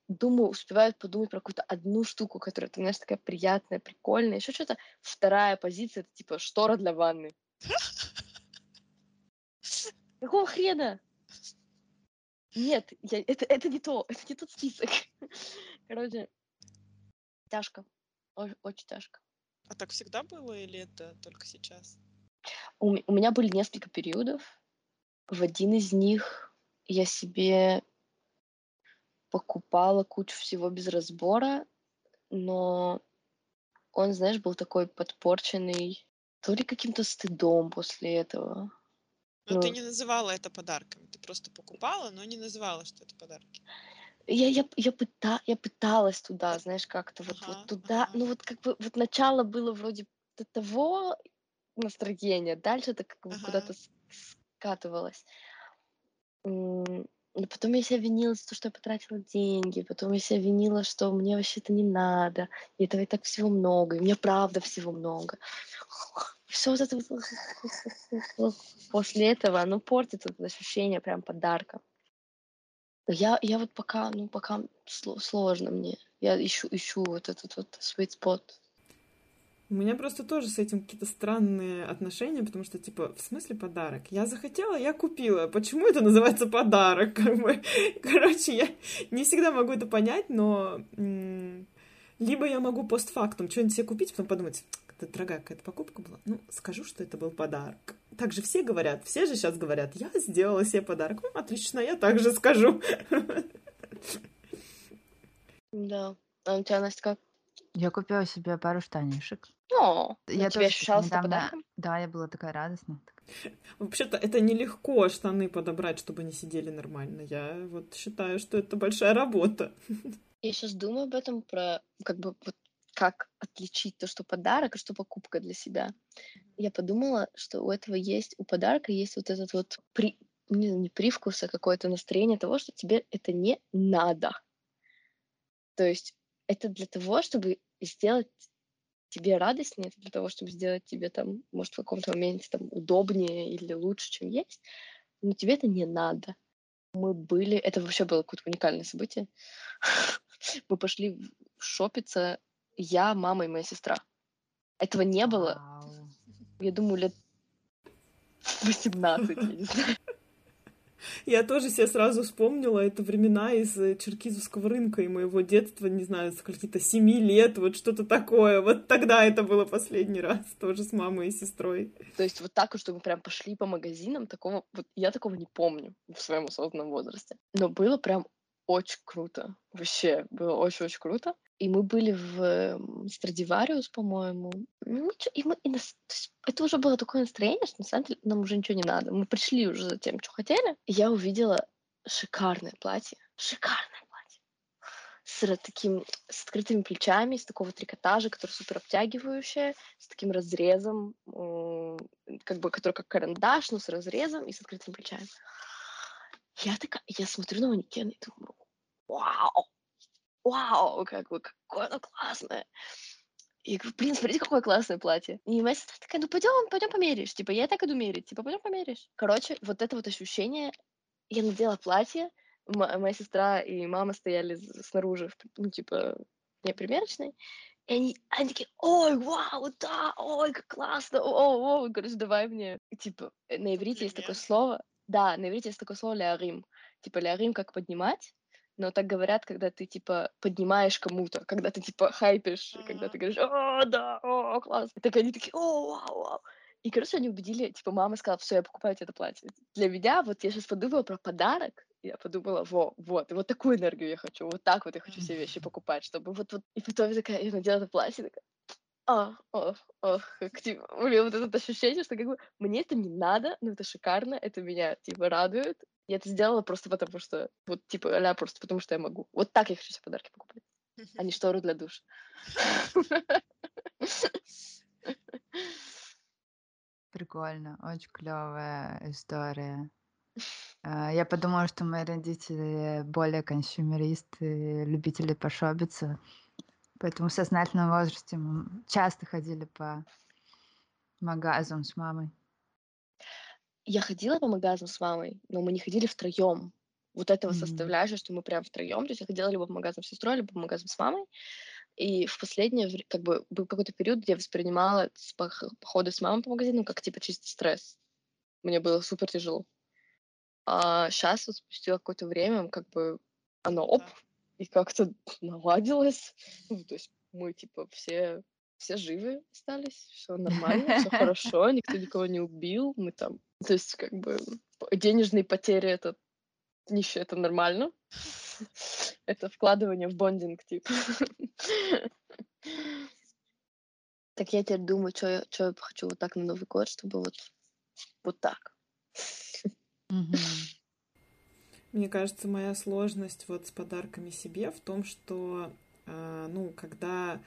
думаю, успеваю подумать про какую-то одну штуку, которая, ты знаешь, такая приятная, прикольная. Еще что-то. Вторая позиция, это типа штора для ванны. <laughs> Какого хрена? Нет, я, это, это не то, это не тот список. <laughs> Короче, тяжко. Очень тяжко. А так всегда было или это только сейчас? У, у меня были несколько периодов. В один из них я себе покупала кучу всего без разбора, но он, знаешь, был такой подпорченный то ли каким-то стыдом после этого. Но ты Ну. не называла это подарками. Ты просто покупала, но не называла, что это подарки. Я, я, я, пыта, я пыталась туда, знаешь, как-то вот, Ага, вот туда. ага. Ну вот как бы вот начало было вроде до того настроения, дальше это как бы Ага. куда-то скатывалось. Но потом я себя винила за то, что я потратила деньги, потом я себя винила, что мне вообще это не надо, и этого и так всего много, и у меня правда всего много. Все вот это <laughs> после этого, оно портит это ощущение прям подарка. Я, я вот пока, ну, пока сло- сложно мне. Я ищу, ищу вот этот вот sweet spot. У меня просто тоже с этим какие-то странные отношения, потому что, типа, в смысле подарок? Я захотела, я купила. Почему это называется подарок? <laughs> Короче, я не всегда могу это понять, но либо я могу постфактум что-нибудь себе купить, потом подумать, это дорогая какая-то покупка была. Ну, скажу, что это был подарок. Так же все говорят, все же сейчас говорят, я сделала себе подарок. Ну, отлично, я также скажу. Да. А у тебя, Настя, как? Я купила себе пару штанишек. О, Я тебе тоже ощущалась недавно- подарком? Да, я была такая радостная. Вообще-то это нелегко штаны подобрать, чтобы они сидели нормально. Я вот считаю, что это большая работа. Я сейчас думаю об этом, про как бы вот как отличить то, что подарок, а что покупка для себя. Я подумала, что у этого есть, у подарка есть вот этот вот при, не, не привкус, а какое-то настроение того, что тебе это не надо. То есть это для того, чтобы сделать тебе радостнее, это для того, чтобы сделать тебе там, может, в каком-то моменте там удобнее или лучше, чем есть, но тебе это не надо. Мы были... Это вообще было какое-то уникальное событие. <laughs> Мы пошли шопиться я, мама и моя сестра. Этого не было, Вау. я думаю, лет 18, я не знаю. Я тоже себе сразу вспомнила это времена из э, Черкизовского рынка и моего детства, не знаю, с каких-то семи лет, вот что-то такое. Вот тогда это было последний раз, тоже с мамой и сестрой. То есть вот так чтобы прям пошли по магазинам, такого, вот я такого не помню в своем осознанном возрасте. Но было прям очень круто. Вообще, было очень-очень круто. И мы были в Страдивариус, по-моему. Ну, и мы, и нас- то есть это уже было такое настроение, что на самом деле нам уже ничего не надо. Мы пришли уже за тем, что хотели. И я увидела шикарное платье. Шикарное платье. С таким, с открытыми плечами, из такого трикотажа, которое супер обтягивающее, с таким разрезом, как бы, который как карандаш, но с разрезом и с открытыми плечами. Я такая, я смотрю на манекен и думаю, вау, вау, как бы, какое оно классное. И говорю, блин, смотрите, какое классное платье. И моя сестра такая, ну пойдем, пойдем померишь. Типа, я и так иду мерить. Типа, пойдем померишь. Короче, вот это вот ощущение, я надела платье, м- моя сестра и мама стояли снаружи, ну, типа, не примерочной. И они, они такие, ой, вау, да, ой, как классно, о, о, короче, давай мне. И, Типа, на иврите есть такое слово, да, на иврите есть такое слово ляарим. Типа, ляарим как поднимать, но так говорят, когда ты, типа, поднимаешь кому-то, когда ты, типа, хайпишь, и когда ты говоришь, о, да, о, класс. И так они такие, о, вау, вау. И, короче, они убедили, типа, мама сказала, все, я покупаю тебе это платье. Для меня, вот я сейчас подумала про подарок, я подумала, во, вот, и вот такую энергию я хочу, вот так вот я хочу все вещи покупать, чтобы вот, вот, и потом я такая, я надела это платье, такая, а, ох, ох, как, типа, блин, вот это ощущение, что как бы мне это не надо, но это шикарно, это меня, типа, радует. Я это сделала просто потому, что, вот, типа, а просто потому, что я могу. Вот так я хочу себе подарки покупать, а не штору для душа. Прикольно, очень клевая история. А, Я подумала, что мои родители более консюмеристы, любители пошобиться. Поэтому в сознательном возрасте мы часто ходили по магазам с мамой. Я ходила по магазам с мамой, но мы не ходили втроем. Вот этого Мгм. составляющего, что мы прям втроем. То есть я ходила либо по магазам с сестрой, либо по магазам с мамой. И в последнее время, как бы, был какой-то период, где я воспринимала с- пох- походы с мамой по магазинам как, типа, чисто стресс. Мне было супер тяжело. А сейчас, вот спустя какое-то время, как бы, оно оп, Да. и как-то <laughs> наладилось. Ну, то есть мы, типа, все, все живы остались, все нормально, все <laughs> хорошо, никто никого не убил, мы там... <laughs> То есть, как бы, денежные потери — это нищее, это нормально. <laughs> Это вкладывание в бондинг, типа. <laughs> Так я теперь думаю, что я, чё я хочу вот так на Новый год, чтобы вот, вот так. Мне кажется, моя сложность вот с подарками себе в том, что, а, ну, когда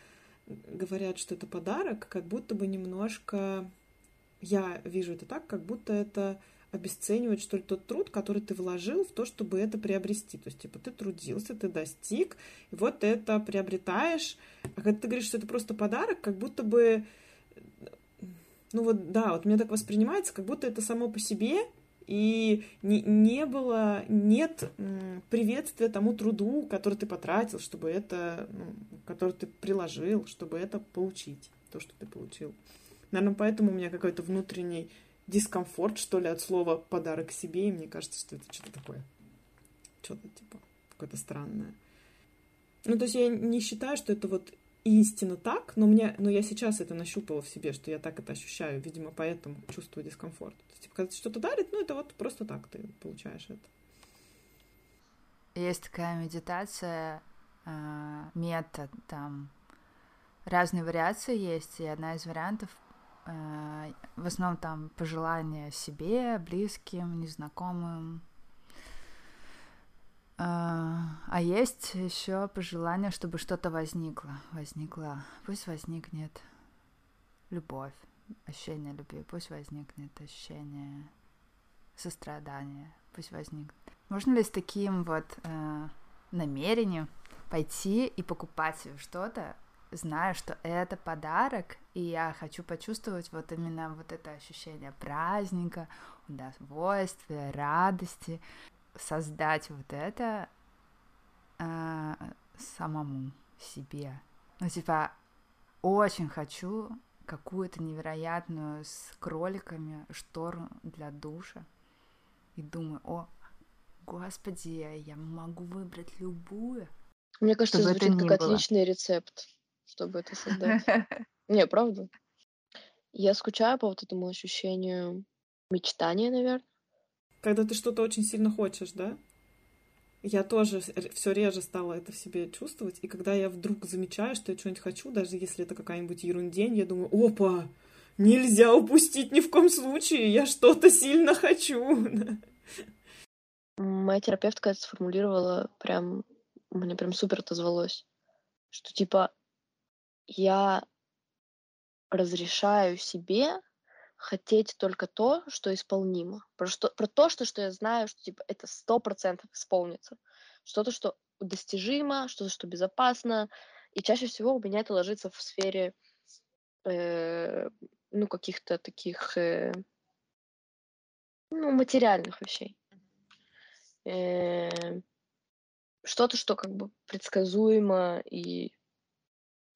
говорят, что это подарок, как будто бы немножко я вижу это так, как будто это обесценивает, что ли, тот труд, который ты вложил в то, чтобы это приобрести. То есть, типа, ты трудился, ты достиг, и вот это приобретаешь. А когда ты говоришь, что это просто подарок, как будто бы... Ну вот, да, вот мне так воспринимается, как будто это само по себе, и не, не было, нет приветствия тому труду, который ты потратил, чтобы это, ну, который ты приложил, чтобы это получить, то, что ты получил. Наверное, поэтому у меня какой-то внутренний дискомфорт, что ли, от слова подарок себе, и мне кажется, что это что-то такое, что-то типа какое-то странное. Ну, то есть я не считаю, что это вот истинно так, но, мне, но я сейчас это нащупала в себе, что я так это ощущаю, видимо, поэтому чувствую дискомфорт. То есть, типа, когда что-то дарит, ну, это вот просто так ты получаешь это. Есть такая медитация, а, метод, там разные вариации есть, и одна из вариантов в основном там пожелания себе, близким, незнакомым. А а есть еще пожелание, чтобы что-то возникло. Возникло. Пусть возникнет любовь, ощущение любви. Пусть возникнет ощущение сострадания. Пусть возникнет. Можно ли с таким вот э, намерением пойти и покупать что-то, зная, что это подарок, и я хочу почувствовать вот именно вот это ощущение праздника, удовольствия, радости. создать вот это э, самому себе. Ну, типа, очень хочу какую-то невероятную с кроликами штору для душа. И думаю, о, господи, я могу выбрать любую. Мне кажется, Чтобы это звучит как было. отличный рецепт, чтобы это создать. <laughs> Не, правда. Я скучаю по вот этому ощущению мечтания, наверное. Когда ты что-то очень сильно хочешь, да? Я тоже все реже стала это в себе чувствовать. И когда я вдруг замечаю, что я что-нибудь хочу, даже если это какая-нибудь ерундень, я думаю, опа, нельзя упустить ни в коем случае, я что-то сильно хочу. Моя терапевтка это сформулировала прям, мне прям супер отозвалось, что типа я разрешаю себе хотеть только то, что исполнимо. Про, что, про то, что, что я знаю, что типа это сто процентов исполнится. Что-то, что достижимо, что-то, что безопасно. И чаще всего у меня это ложится в сфере э, ну, каких-то таких э, ну, материальных вещей. Э, что-то, что как бы предсказуемо и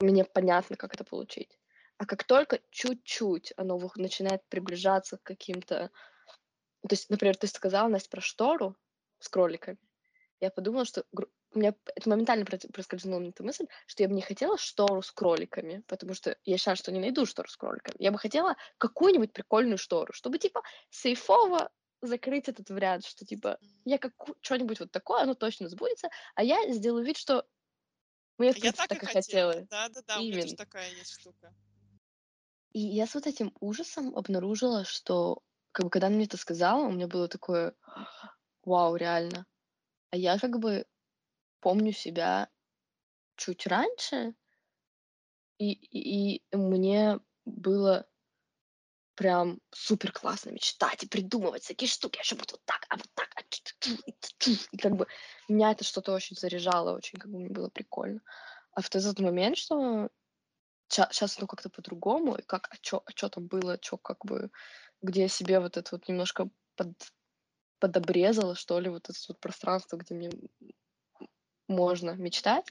мне понятно, как это получить. А как только чуть-чуть оно начинает приближаться к каким-то... То есть, например, ты сказала, Настя, про штору с кроликами. Я подумала, что... У меня это моментально прос- проскользнула мне эта мысль, что я бы не хотела штору с кроликами, потому что я считаю, что не найду штору с кроликами. Я бы хотела какую-нибудь прикольную штору, чтобы, типа, сейфово закрыть этот вариант, что, типа, я как что-нибудь вот такое, оно точно сбудется, а я сделаю вид, что мне, в Я принципе, так и так и хотела. Да-да-да, у меня тоже такая есть штука. И я с вот этим ужасом обнаружила, что как бы когда она мне это сказала, у меня было такое, вау, реально. А я как бы помню себя чуть раньше, и, и, и мне было прям супер классно мечтать и придумывать всякие штуки, а что будет вот так, а вот так, а чу-чу-чу, и ту-чу. и как бы меня это что-то очень заряжало, очень как бы мне было прикольно. А в этот момент, что сейчас оно как-то по-другому, и как, а чё, а чё там было, чё как бы, где я себе вот это вот немножко под, подобрезала, что ли, вот это вот пространство, где мне можно мечтать,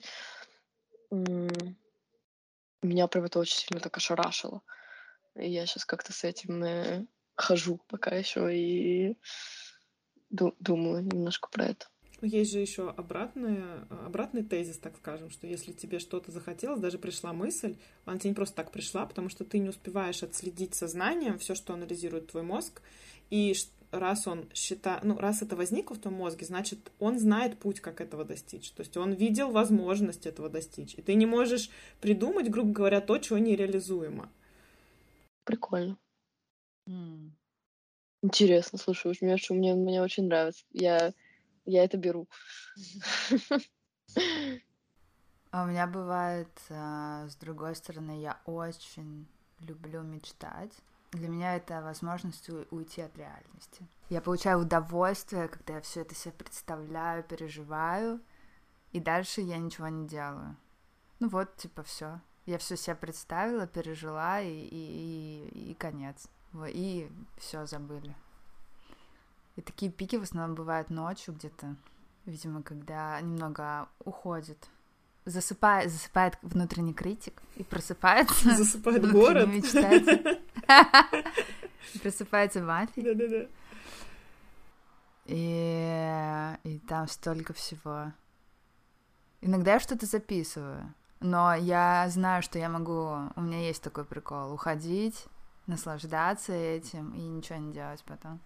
меня прям это очень сильно так ошарашило. И я сейчас как-то с этим э, хожу пока еще и ду- думаю немножко про это. Есть же еще обратная, обратный тезис, так скажем, что если тебе что-то захотелось, даже пришла мысль, она тебе не просто так пришла, потому что ты не успеваешь отследить сознанием все, что анализирует твой мозг, и раз он считает, ну, раз это возникло в твоем мозге, значит, он знает путь, как этого достичь. То есть он видел возможность этого достичь. И ты не можешь придумать, грубо говоря, то, чего нереализуемо. Прикольно. Интересно, слушай, уж мне, мне, мне очень нравится. Я, я это беру. А у меня бывает, а, с другой стороны, я очень люблю мечтать. Для меня это возможность уйти от реальности. Я получаю удовольствие, когда я все это себе представляю, переживаю, и дальше я ничего не делаю. Ну вот, типа, все. Я все себе представила, пережила, и, и, и, и конец. И все забыли. И такие пики в основном бывают ночью где-то, видимо, когда немного уходит засыпает, засыпает внутренний критик и просыпается. <laughs> Засыпает город. мечтатель. <laughs> Просыпается мафия. Да-да-да. И, и там столько всего. Иногда я что-то записываю, но я знаю, что я могу... У меня есть такой прикол. Уходить, наслаждаться этим и ничего не делать потом.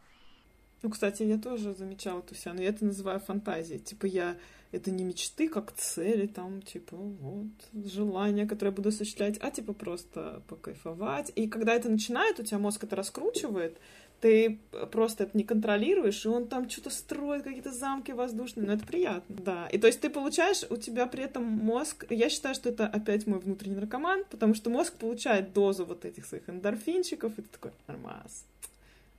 Ну, кстати, я тоже замечала эту себя, но я это называю фантазией. Типа я... Это не мечты как цели, там, типа, вот, желания, которые я буду осуществлять, а типа просто покайфовать. И когда это начинает, у тебя мозг это раскручивает, ты просто это не контролируешь, и он там что-то строит, какие-то замки воздушные, но это приятно, да. И то есть ты получаешь, у тебя при этом мозг, я считаю, что это опять мой внутренний наркоман, потому что мозг получает дозу вот этих своих эндорфинчиков, и ты такой, нормас.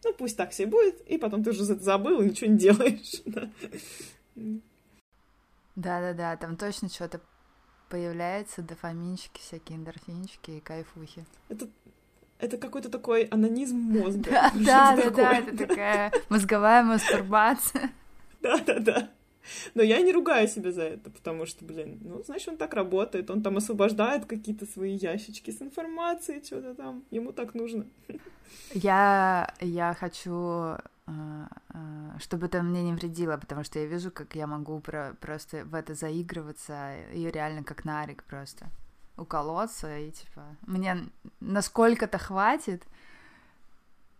Ну, пусть так себе будет, и потом ты уже забыл и ничего не делаешь. <laughs> да. Да-да-да, там точно что-то появляется, дофаминчики, всякие эндорфинчики и кайфухи. Это, это какой-то такой анонизм мозга. Да, <laughs> да, да, да, это такая мозговая мастурбация. <laughs> Да-да-да. <laughs> Но я не ругаю себя за это, потому что, блин, ну, значит, он так работает, он там освобождает какие-то свои ящички с информацией, что-то там, ему так нужно. Я, я хочу, э, э, чтобы это мне не вредило, потому что я вижу, как я могу про просто в это заигрываться, и реально как нарик просто уколоться, и типа, мне насколько-то хватит,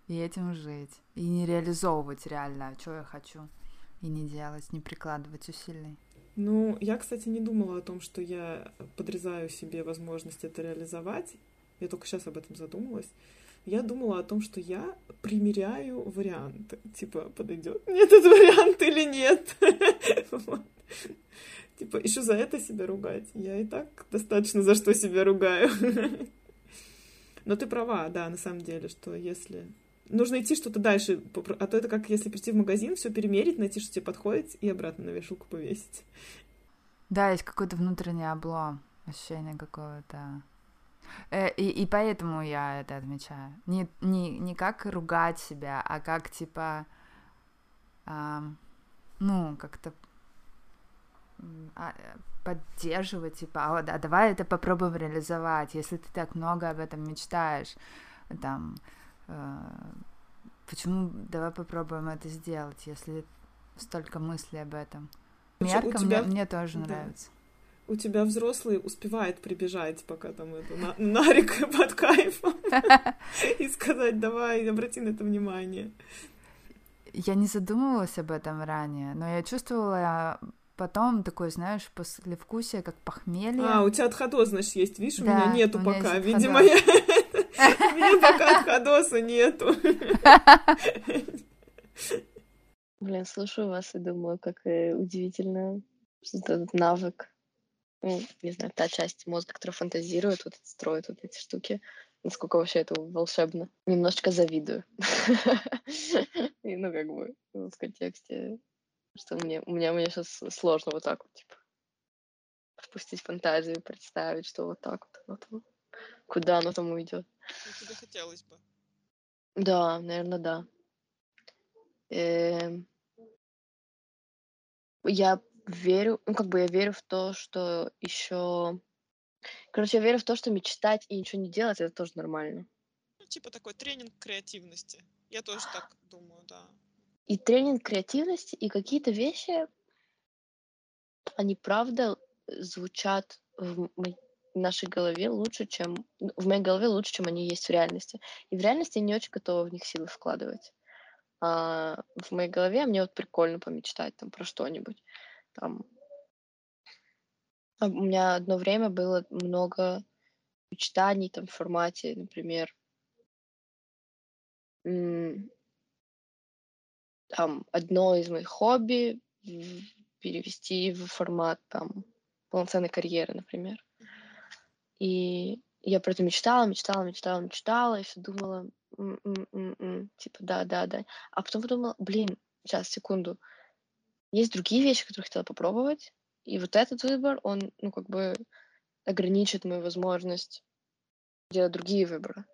и этим жить, и не реализовывать реально, что я хочу и не делать, не прикладывать усилий. Ну, я, кстати, не думала о том, что я подрезаю себе возможность это реализовать. Я только сейчас об этом задумалась. Я думала о том, что я примеряю варианты. Типа, подойдет мне этот вариант или нет. <laughs> Типа, еще за это себя ругать. Я и так достаточно за что себя ругаю. <laughs> Но ты права, да, на самом деле, что если нужно идти что-то дальше, а то это как если прийти в магазин, все перемерить, найти, что тебе подходит, и обратно на вешалку повесить. Да, есть какой-то внутренний облом, ощущение какого-то. Э, и, и поэтому я это отмечаю. Не, не, не как ругать себя, а как типа, а, ну, как-то а, поддерживать, типа, а, а давай это попробуем реализовать, если ты так много об этом мечтаешь, там, почему давай попробуем это сделать, если столько мыслей об этом. Мерка тебя... мне, мне тоже да. нравится. У тебя взрослый успевает прибежать, пока там это на, <laughs> Нарик под кайфом, <laughs> и сказать, давай, обрати на это внимание. Я не задумывалась об этом ранее, но я чувствовала потом такой, знаешь, послевкусие, как похмелье. А, у тебя отходос, значит, есть, видишь, да, у меня нету у пока, видимо, я... <laughs> У меня пока отходоса нету. Блин, слушаю вас и думаю, как э, удивительно, что этот навык, ну, не знаю, та часть мозга, которая фантазирует, вот строит вот эти штуки, насколько вообще это волшебно. Немножечко завидую. <laughs> И, ну, как бы, в контексте, что мне, у меня, мне сейчас сложно вот так вот, типа, впустить фантазию, представить, что вот так вот, вот, куда оно там уйдет. Ну, тебе хотелось бы. Да, наверное, да. Эм. Я верю, ну, как бы я верю в то, что еще... Короче, я верю в то, что мечтать и ничего не делать, это тоже нормально. Ну, типа такой тренинг креативности. Я тоже так <gasps> думаю, да. И тренинг креативности, и какие-то вещи, они правда звучат в нашей голове лучше, чем... В моей голове лучше, чем они есть в реальности. И в реальности я не очень готова в них силы вкладывать. А в моей голове мне вот прикольно помечтать там про что-нибудь. Там... А у меня одно время было много мечтаний там в формате, например, там одно из моих хобби перевести в формат там полноценной карьеры, например. И я про это мечтала, мечтала, мечтала, мечтала, и все думала, типа, да, да, да. А потом подумала, блин, сейчас, секунду, есть другие вещи, которые хотела попробовать, и вот этот выбор, он, ну, как бы ограничит мою возможность делать другие выборы.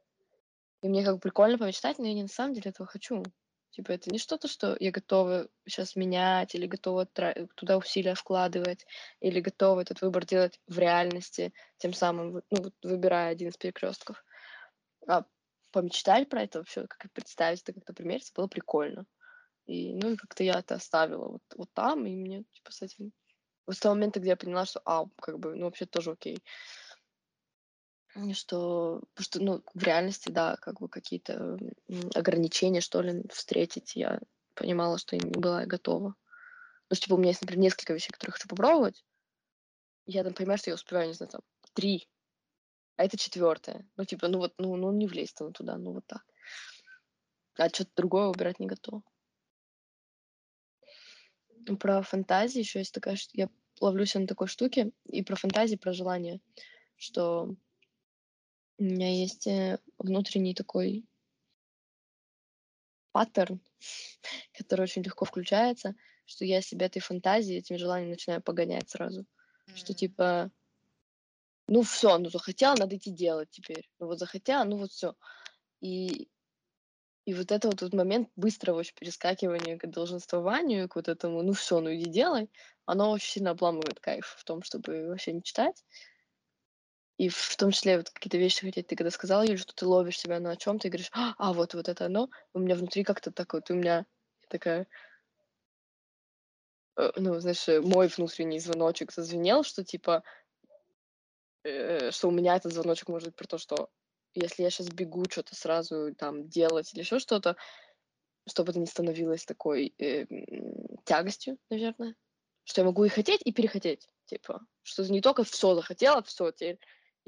И мне как бы прикольно помечтать, но я не на самом деле этого хочу. Типа это не что-то, что я готова сейчас менять, или готова туда усилия вкладывать, или готова этот выбор делать в реальности, тем самым, ну, выбирая один из перекрестков. А помечтать про это вообще, как представить это как-то примериться, было прикольно. И, ну, и как-то я это оставила вот, вот там, и мне, типа, с этим... Вот с того момента, где я поняла, что, а, как бы, ну, вообще тоже окей что, что, ну, в реальности, да, как бы какие-то ограничения, что ли, встретить, я понимала, что не была готова. Ну, типа, у меня есть, например, несколько вещей, которые хочу попробовать. Я там понимаю, что я успеваю, не знаю, там, три. А это четвертое. Ну, типа, ну вот, ну, ну не влезть там туда, ну вот так. А что-то другое выбирать не готова. Про фантазии еще есть такая, что я ловлюсь на такой штуке, и про фантазии, про желание, что у меня есть э, внутренний такой паттерн, <laughs> который очень легко включается, что я себя этой фантазией, этим желанием начинаю погонять сразу. Mm-hmm. Что типа, ну все, ну захотела, надо идти делать теперь. Ну вот захотела, ну вот все. И И вот это вот этот момент быстрого очень перескакивания к долженствованию, к вот этому, ну все, ну иди делай, оно очень сильно обламывает кайф в том, чтобы вообще не читать. И в том числе вот какие-то вещи, хотя ты когда сказала, Юль, что ты ловишь себя на чем то и говоришь, а, вот, вот это оно, у меня внутри как-то так вот, у меня такая, э, ну, знаешь, э, мой внутренний звоночек зазвенел, что типа, э, что у меня этот звоночек может быть про то, что если я сейчас бегу что-то сразу там делать или еще что-то, чтобы это не становилось такой э, тягостью, наверное, что я могу и хотеть, и перехотеть, типа, что не только все захотела, все, теперь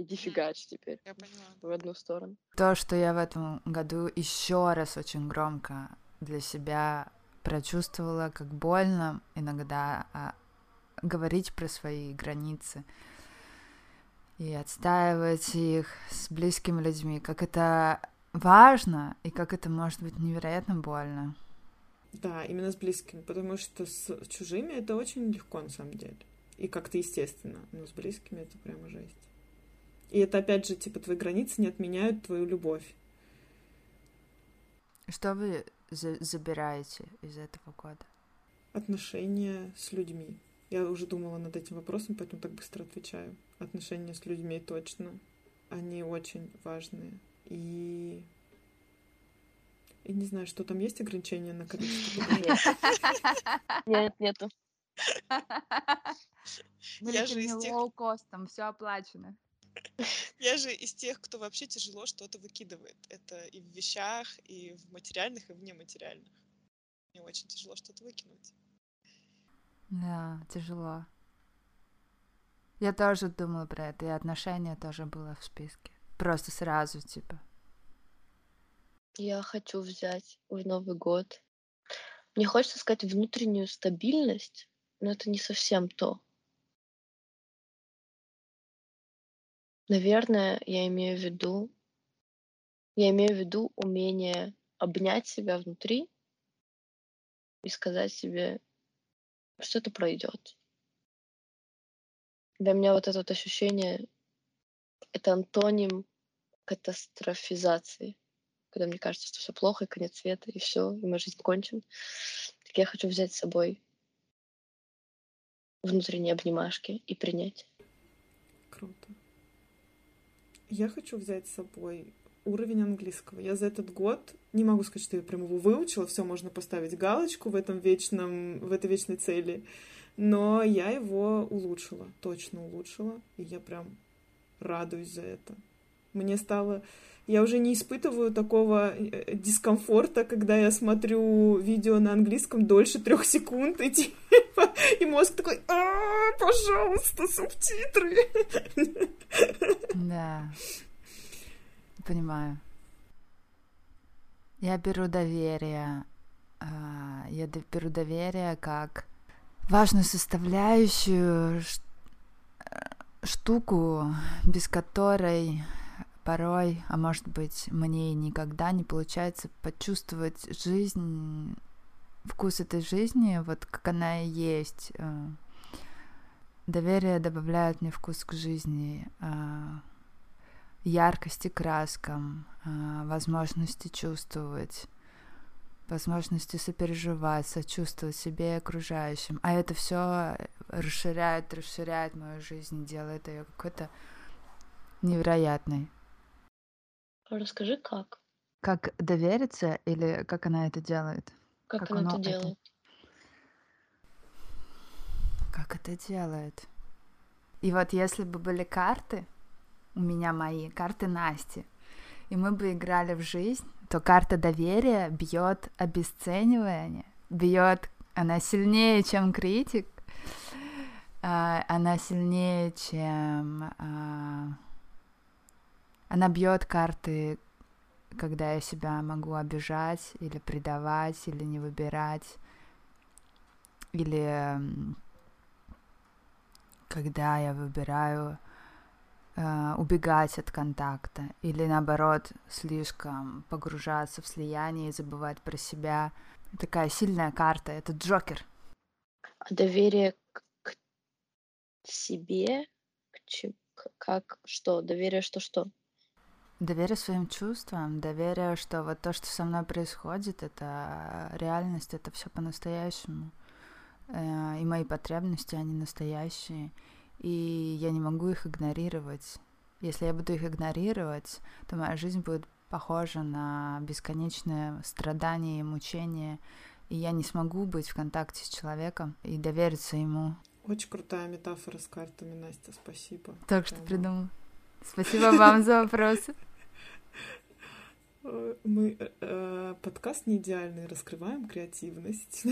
иди фигач теперь Я поняла. в одну сторону. То, что я в этом году еще раз очень громко для себя прочувствовала, как больно иногда а, говорить про свои границы и отстаивать их с близкими людьми, как это важно и как это может быть невероятно больно. Да, именно с близкими, потому что с чужими это очень легко на самом деле. И как-то естественно, но с близкими это прямо жесть. И это опять же, типа, твои границы не отменяют твою любовь. Что вы за- забираете из этого года? Отношения с людьми. Я уже думала над этим вопросом, поэтому так быстро отвечаю. Отношения с людьми точно. Они очень важные. И... И не знаю, что там есть ограничения на количество? Нет, нету. Я же из тех- там все оплачено. <laughs> Я же из тех, кто вообще тяжело что-то выкидывает. Это и в вещах, и в материальных, и в нематериальных. Мне очень тяжело что-то выкинуть. Да, тяжело. Я тоже думала про это, и отношения тоже было в списке. Просто сразу, типа. Я хочу взять в Новый год. Мне хочется сказать внутреннюю стабильность, но это не совсем то. Наверное, я имею в виду, я имею в виду умение обнять себя внутри и сказать себе, что это пройдет. Для меня вот это вот ощущение — это антоним катастрофизации, когда мне кажется, что все плохо, и конец света, и все, и моя жизнь кончена. Так я хочу взять с собой внутренние обнимашки и принять. Круто. Я хочу взять с собой уровень английского. Я за этот год не могу сказать, что я прям его выучила, все можно поставить галочку в этом вечном, в этой вечной цели, но я его улучшила, точно улучшила, и я прям радуюсь за это. Мне стало... Я уже не испытываю такого э, дискомфорта, когда я смотрю видео на английском дольше трех секунд, и типа, и мозг такой, «А, пожалуйста, субтитры. Да. Понимаю. Я беру доверие. а, Я беру доверие как важную составляющую э, штуку, без которой порой, а может быть, мне никогда не получается почувствовать жизнь, вкус этой жизни, вот как она и есть. э. Доверие добавляет мне вкус к жизни, а, яркости краскам, а, возможности чувствовать, возможности сопереживать, сочувствовать себе и окружающим. А это все расширяет, расширяет мою жизнь, делает ее какой-то невероятной. Расскажи, как? Как довериться или как она это делает? Как, Как она оно это это? делает? Как это делает? И вот если бы были карты, у меня мои, карты Насти, и мы бы играли в жизнь, то карта доверия бьет обесценивание, бьет, она сильнее, чем критик, а, она сильнее, чем... а, Она бьет карты, когда я себя могу обижать или предавать, или не выбирать, или когда я выбираю э, убегать от контакта или наоборот слишком погружаться в слияние и забывать про себя. Такая сильная карта, это Джокер. А доверие к, к себе, к как что? Доверие что что? Доверие своим чувствам, доверие, что вот то, что со мной происходит, это реальность, это все по-настоящему. Э, и мои потребности, они настоящие. И я не могу их игнорировать. Если я буду их игнорировать, то моя жизнь будет похожа на бесконечное страдание и мучение, и я не смогу быть в контакте с человеком и довериться ему. Очень крутая метафора с картами, Настя, спасибо. Так что придумал. Спасибо вам за вопросы. Мы э, э, подкаст не идеальный, раскрываем креативность.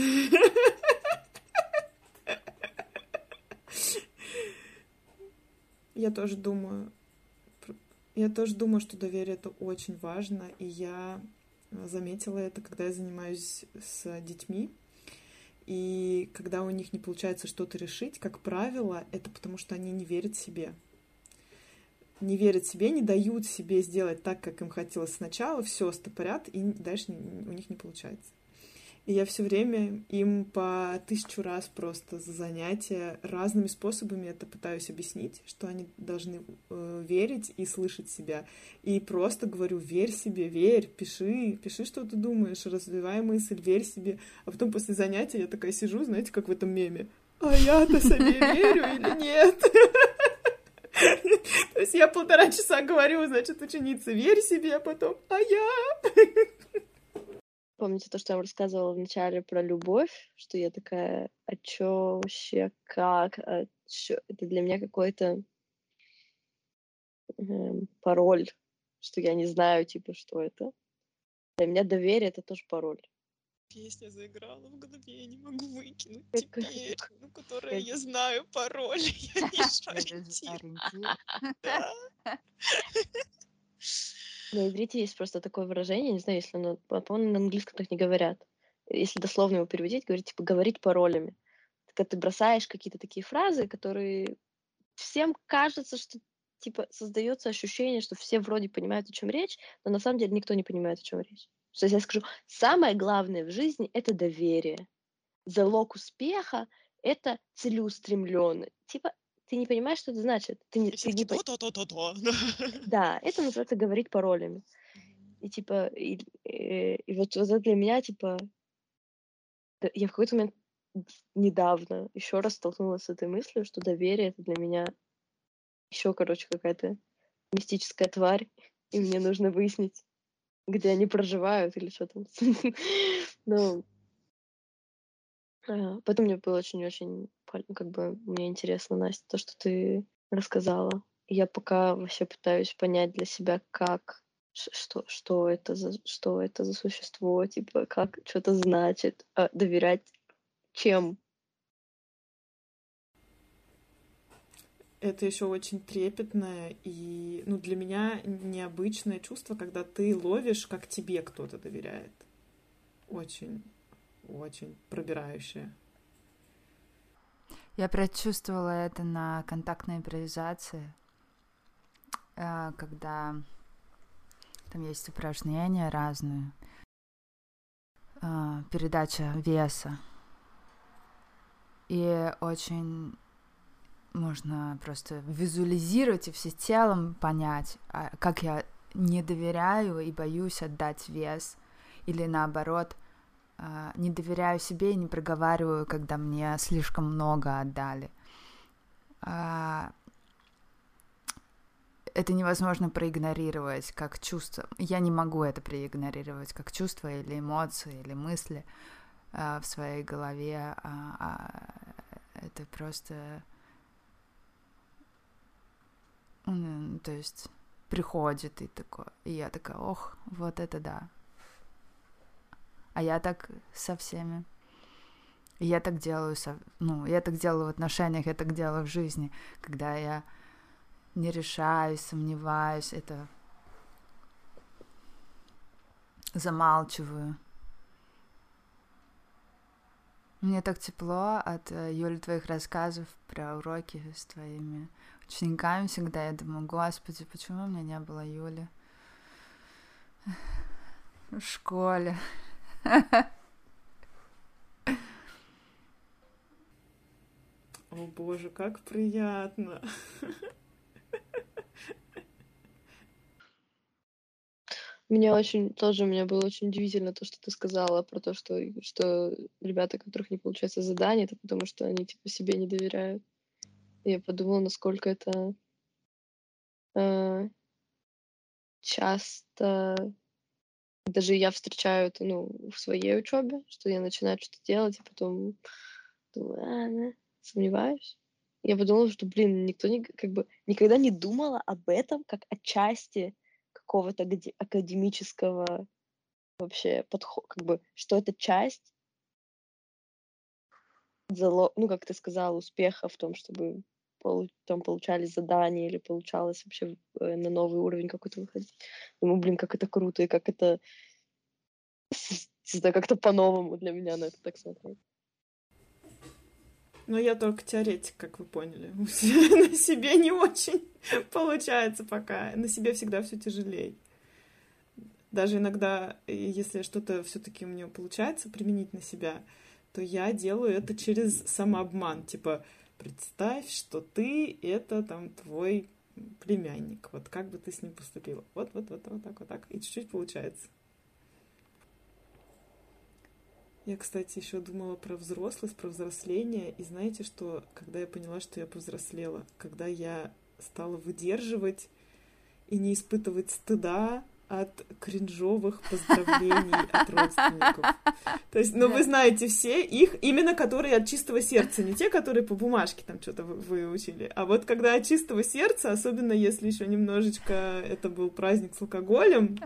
Я тоже думаю, я тоже думаю, что доверие это очень важно, и я заметила это, когда я занимаюсь с детьми. И когда у них не получается что-то решить, как правило, это потому что они не верят себе. Не верят себе, не дают себе сделать так, как им хотелось сначала, все стопорят, и дальше у них не получается. И я все время им по тысячу раз просто за занятия разными способами это пытаюсь объяснить, что они должны э, верить и слышать себя. И просто говорю, верь себе, верь, пиши, пиши, что ты думаешь, развивай мысль, верь себе. А потом после занятия я такая сижу, знаете, как в этом меме. А я-то себе верю или нет? <laughs> Есть я полтора часа говорю, значит, ученица, верь себе, а потом, а я? Помните то, что я вам рассказывала вначале про любовь, что я такая, а чё вообще, как, а чё? Это для меня какой-то э, пароль, что я не знаю, типа, что это. Для меня доверие — это тоже пароль. Песня заиграла в голове, я не могу выкинуть теперь, ну, которая я знаю пароль, <laughs> я не <laughs> ориентир. <laughs> На иврите есть просто такое выражение, не знаю, если оно, по-моему, на английском так не говорят. Если дословно его переводить, говорить, типа, говорить паролями. Когда ты бросаешь какие-то такие фразы, которые всем кажется, что типа создается ощущение, что все вроде понимают, о чем речь, но на самом деле никто не понимает, о чем речь. То есть я скажу, самое главное в жизни это доверие. Залог успеха это целеустремленность. Типа ты не понимаешь, что это значит. Ты не, ты не... То, то, то, то, то. Да, это называется говорить паролями. И типа, и, и, и вот, вот это для меня, типа, я в какой-то момент недавно еще раз столкнулась с этой мыслью, что доверие это для меня еще, короче, какая-то мистическая тварь, и мне нужно выяснить, где они проживают или что там. <laughs> Ну, Поэтому мне было очень-очень, как бы, мне интересно, Настя, то, что ты рассказала. Я пока вообще пытаюсь понять для себя, как, что, что это за, что это за существо, типа, как что-то значит, а доверять чем. Это еще очень трепетное и, ну, для меня необычное чувство, когда ты ловишь, как тебе кто-то доверяет. Очень очень пробирающее. Я прочувствовала это на контактной импровизации, э, когда там есть упражнения разные, э, передача веса. И очень можно просто визуализировать и все телом понять, а, как я не доверяю и боюсь отдать вес, или наоборот — а, не доверяю себе и не проговариваю, когда мне слишком много отдали. А, это невозможно проигнорировать как чувство. Я не могу это проигнорировать как чувство или эмоции или мысли в своей голове. Это просто... То есть приходит и такое, и я такая, ох, вот это да, а я так со всеми. я так делаю, со... ну, я так делаю в отношениях, я так делаю в жизни, когда я не решаюсь, сомневаюсь, это замалчиваю. Мне так тепло от, э, Юли, твоих рассказов про уроки с твоими учениками всегда. Я думаю, господи, почему у меня не было Юли в школе? О боже, как приятно. Мне очень тоже мне было очень удивительно то, что ты сказала про то, что, что ребята, у которых не получается задание, это потому что они типа себе не доверяют. Я подумала, насколько это э, часто даже я встречаю это, ну, в своей учебе, что я начинаю что-то делать, и потом думаю, а, сомневаюсь. Я подумала, что, блин, никто не, как бы никогда не думала об этом как о части какого-то академического вообще подхода, как бы, что это часть зало... ну, как ты сказала, успеха в том, чтобы. Там получали задания или получалось вообще э, на новый уровень какой-то выходить. Думаю, блин, как это круто и как это как-то по-новому для меня на это так смотреть. Но я только теоретик, как вы поняли. <laughs> на себе не очень <laughs> получается пока. На себе всегда все тяжелее. Даже иногда, если что-то все-таки у меня получается применить на себя, то я делаю это через самообман. Типа, представь, что ты — это там твой племянник. Вот как бы ты с ним поступила? Вот, вот, вот, вот так, вот так. И чуть-чуть получается. Я, кстати, еще думала про взрослость, про взросление. И знаете, что когда я поняла, что я повзрослела, когда я стала выдерживать и не испытывать стыда от кринжовых поздравлений от родственников. То есть, ну, вы знаете все их, именно которые от чистого сердца, не те, которые по бумажке там что-то выучили, а вот когда от чистого сердца, особенно если еще немножечко это был праздник с алкоголем,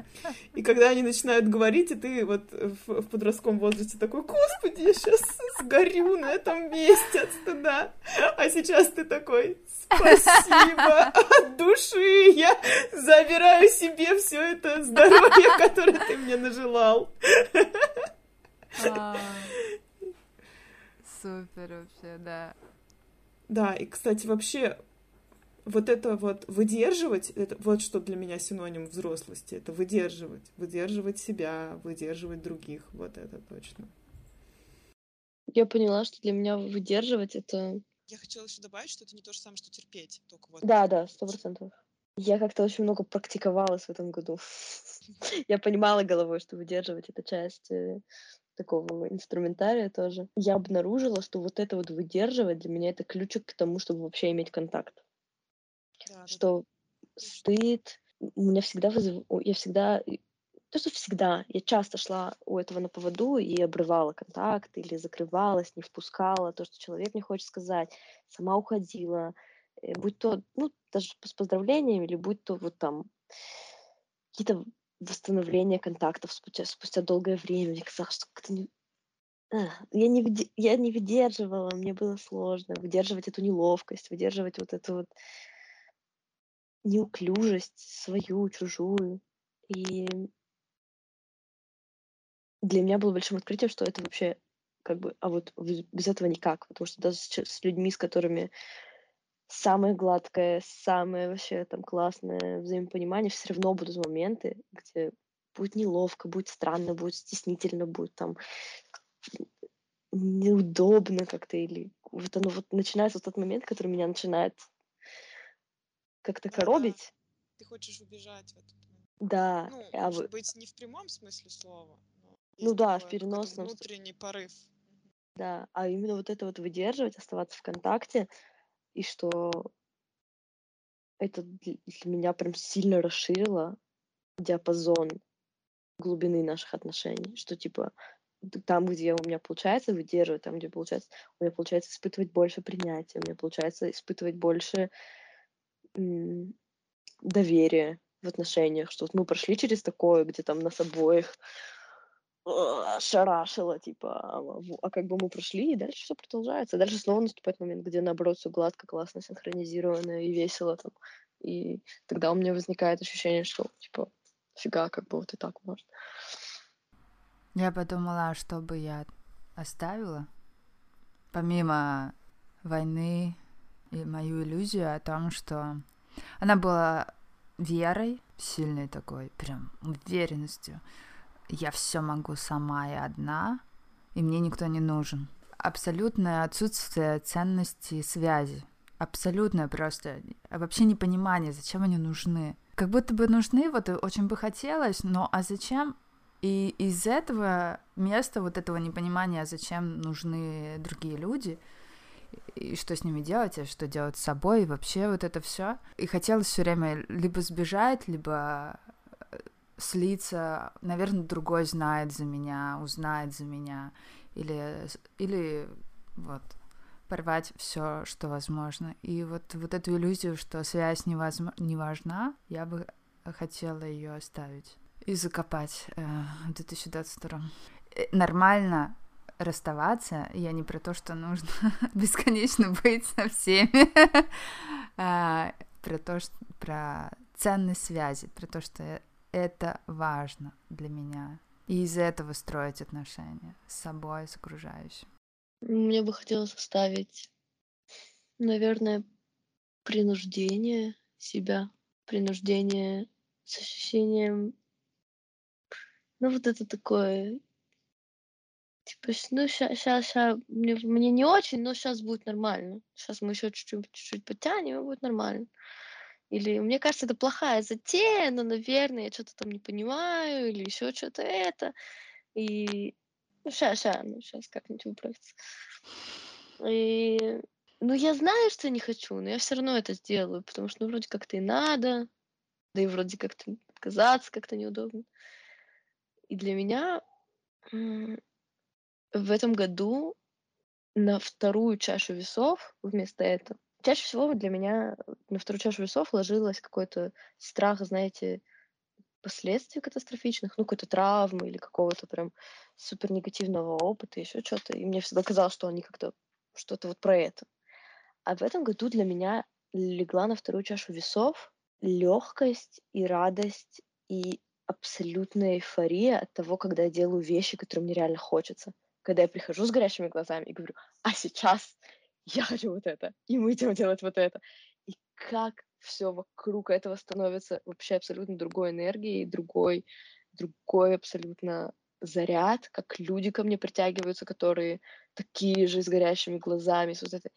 и когда они начинают говорить, и ты вот в, в подростковом возрасте такой, господи, я сейчас сгорю на этом месте от стыда, а сейчас ты такой, спасибо от души, я забираю себе все это здоровье, которое ты мне нажелал. Супер вообще, да. Да, и, кстати, вообще, вот это вот выдерживать, это вот что для меня синоним взрослости, это выдерживать, выдерживать себя, выдерживать других, вот это точно. Я поняла, что для меня выдерживать это... Я хотела еще добавить, что это не то же самое, что терпеть, только вот... Да, да, сто процентов. Я как-то очень много практиковалась в этом году. <laughs> Я понимала головой, что выдерживать это часть э, такого инструментария тоже. Я обнаружила, что вот это вот выдерживать для меня это ключик к тому, чтобы вообще иметь контакт. Да, что да. стыд у меня всегда вызыв... я всегда то, что всегда, я часто шла у этого на поводу и обрывала контакт или закрывалась, не впускала то, что человек мне хочет сказать, сама уходила, Э, будь то, ну, даже с поздравлениями, или будь то вот там какие-то восстановления контактов спустя, спустя долгое время. Мне казалось, что как-то не... Я, не, я не выдерживала, мне было сложно выдерживать эту неловкость, выдерживать вот эту вот неуклюжесть свою, чужую. И для меня было большим открытием, что это вообще как бы, а вот без этого никак, потому что даже с людьми, с которыми самое гладкое, самое вообще там классное взаимопонимание, все равно будут моменты, где будет неловко, будет странно, будет стеснительно, будет там неудобно как-то, или вот оно вот начинается вот тот момент, который меня начинает как-то да, коробить. Ты хочешь убежать в этот момент. Да. Ну, а может вы... быть, не в прямом смысле слова. Ну да, в переносном. Внутренний порыв. Да, а именно вот это вот выдерживать, оставаться в контакте, и что это для меня прям сильно расширило диапазон глубины наших отношений, что типа там, где у меня получается выдерживать, там, где получается, у меня получается испытывать больше принятия, у меня получается испытывать больше м- доверия в отношениях, что вот мы прошли через такое, где там нас обоих шарашило, типа, а, а как бы мы прошли, и дальше все продолжается. Дальше снова наступает момент, где, наоборот, все гладко, классно, синхронизировано и весело там. И тогда у меня возникает ощущение, что, типа, фига, как бы вот и так можно. Я подумала, а что бы я оставила, помимо войны и мою иллюзию о том, что она была верой, сильной такой, прям уверенностью, я все могу сама и одна, и мне никто не нужен. Абсолютное отсутствие ценности связи. Абсолютное просто вообще непонимание, зачем они нужны. как будто бы нужны, вот очень бы хотелось, но а зачем? И из этого места, вот этого непонимания, зачем нужны другие люди, и что с ними делать, и что делать с собой, и вообще вот это все. И хотелось все время либо сбежать, либо слиться, наверное, другой знает за меня, узнает за меня, или, или вот порвать все, что возможно. И вот, вот эту иллюзию, что связь невозможно, не важна, я бы хотела ее оставить и закопать э, в 2022. Э, нормально расставаться. Я не про то, что нужно <laughs> бесконечно быть со всеми. <laughs> а, про то, что про ценность связи, про то, что это важно для меня. И из этого строить отношения с собой, с окружающим. Мне бы хотелось оставить, наверное, принуждение себя, принуждение с ощущением, ну вот это такое, типа, ну сейчас, сейчас, мне, мне не очень, но сейчас будет нормально. Сейчас мы еще чуть-чуть, чуть-чуть подтянем, и будет нормально. Или мне кажется, это плохая затея, но, наверное, я что-то там не понимаю, или еще что-то это. И ну, сейчас, сейчас, ну, сейчас как-нибудь управится. И... Ну, я знаю, что не хочу, но я все равно это сделаю, потому что, ну, вроде как-то и надо, да и вроде как-то отказаться как-то неудобно. И для меня в этом году на вторую чашу весов вместо этого чаще всего для меня на вторую чашу весов ложилось какой-то страх, знаете, последствий катастрофичных, ну, какой-то травмы или какого-то прям супер негативного опыта, еще что-то. И мне всегда казалось, что они как-то что-то вот про это. А в этом году для меня легла на вторую чашу весов легкость и радость и абсолютная эйфория от того, когда я делаю вещи, которые мне реально хочется. Когда я прихожу с горящими глазами и говорю, а сейчас я хочу вот это, и мы идем делать вот это. И как все вокруг этого становится вообще абсолютно другой энергией, другой, другой абсолютно заряд, как люди ко мне притягиваются, которые такие же с горящими глазами, с вот это.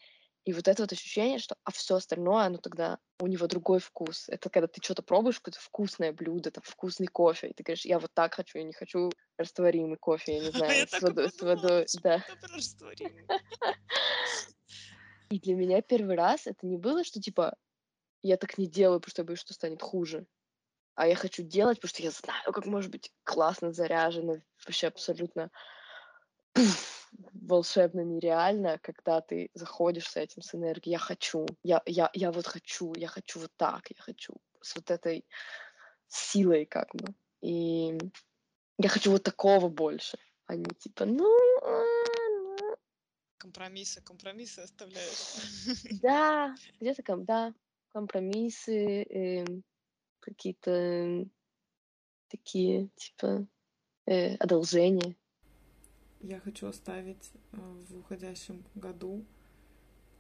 И вот это вот ощущение, что а все остальное, оно тогда у него другой вкус. Это когда ты что-то пробуешь, какое-то вкусное блюдо, там вкусный кофе, и ты говоришь, я вот так хочу, я не хочу растворимый кофе, я не <laughs> знаю, с водой, с водой, да. <laughs> <laughs> И для меня первый раз это не было, что типа я так не делаю, потому что я боюсь, что станет хуже. А я хочу делать, потому что я знаю, как может быть классно заряжено, вообще абсолютно волшебно нереально, когда ты заходишь с этим, с энергией. Я хочу, я, я, я вот хочу, я хочу вот так, я хочу с вот этой силой как бы. И я хочу вот такого больше, а не типа, ну, компромиссы, компромиссы оставляешь. <laughs> Да, где-то там, да, компромиссы, э, какие-то такие, типа, э, одолжения. Я хочу оставить э, в уходящем году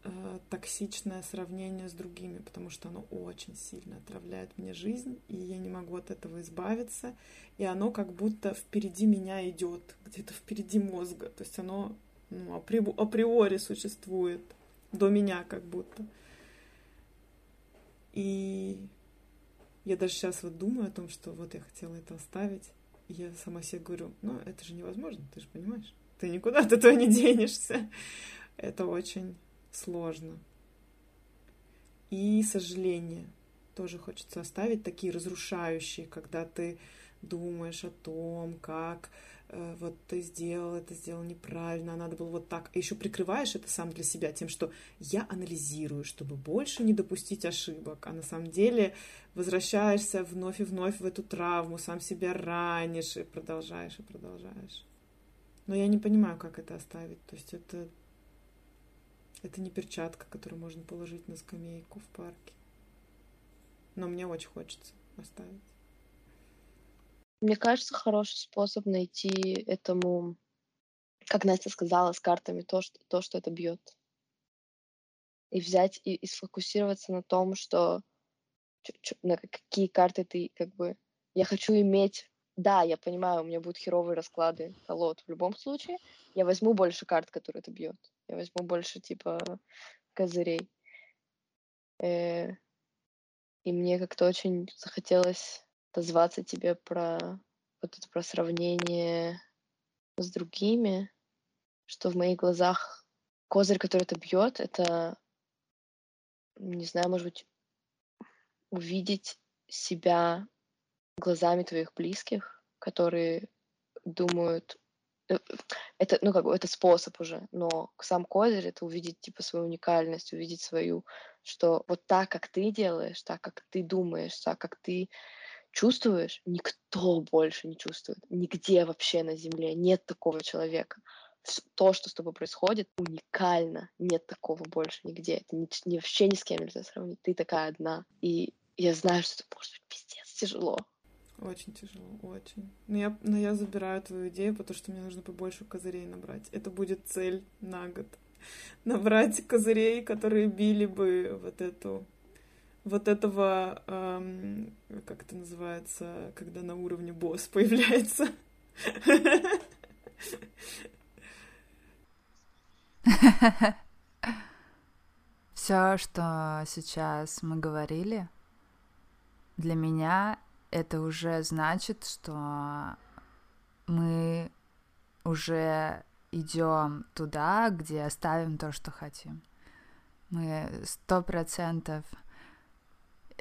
э, токсичное сравнение с другими, потому что оно очень сильно отравляет мне жизнь, и я не могу от этого избавиться, и оно как будто впереди меня идет, где-то впереди мозга, то есть оно ну, априори существует до меня как будто. И я даже сейчас вот думаю о том, что вот я хотела это оставить. Я сама себе говорю, ну, это же невозможно, ты же понимаешь. Ты никуда от этого не <laughs> денешься. Это очень сложно. И сожаление тоже хочется оставить, такие разрушающие, когда ты думаешь о том, как вот ты сделал это, сделал неправильно, а надо было вот так. И еще прикрываешь это сам для себя тем, что я анализирую, чтобы больше не допустить ошибок. А на самом деле возвращаешься вновь и вновь в эту травму, сам себя ранишь и продолжаешь, и продолжаешь. Но я не понимаю, как это оставить. То есть это, это не перчатка, которую можно положить на скамейку в парке. Но мне очень хочется оставить. Мне кажется, хороший способ найти этому, как Настя сказала, с картами то, что, то, что это бьет. И взять и, и сфокусироваться на том, что на какие карты ты как бы... Я хочу иметь... Да, я понимаю, у меня будут херовые расклады колод в любом случае. Я возьму больше карт, которые это бьет. Я возьму больше, типа, козырей. Э, И мне как-то очень захотелось дозваться тебе про вот это про сравнение с другими, что в моих глазах козырь, который это бьет, это, не знаю, может быть, увидеть себя глазами твоих близких, которые думают, э, это, ну, как бы, это способ уже, но сам козырь — это увидеть, типа, свою уникальность, увидеть свою, что вот так, как ты делаешь, так, как ты думаешь, так, как ты чувствуешь, никто больше не чувствует. Нигде вообще на Земле нет такого человека. То, что с тобой происходит, уникально. Нет такого больше нигде. Это ни, ни, вообще ни с кем нельзя сравнить. Ты такая одна. И я знаю, что это может быть пиздец тяжело. Очень тяжело, очень. Но я, но я забираю твою идею, потому что мне нужно побольше козырей набрать. Это будет цель на год. <laughs> Набрать козырей, которые били бы вот эту вот этого, эм, как это называется, когда на уровне босс <laughs> появляется. Все, что сейчас мы говорили, для меня это уже значит, что мы уже идем туда, где оставим то, что хотим. Мы сто процентов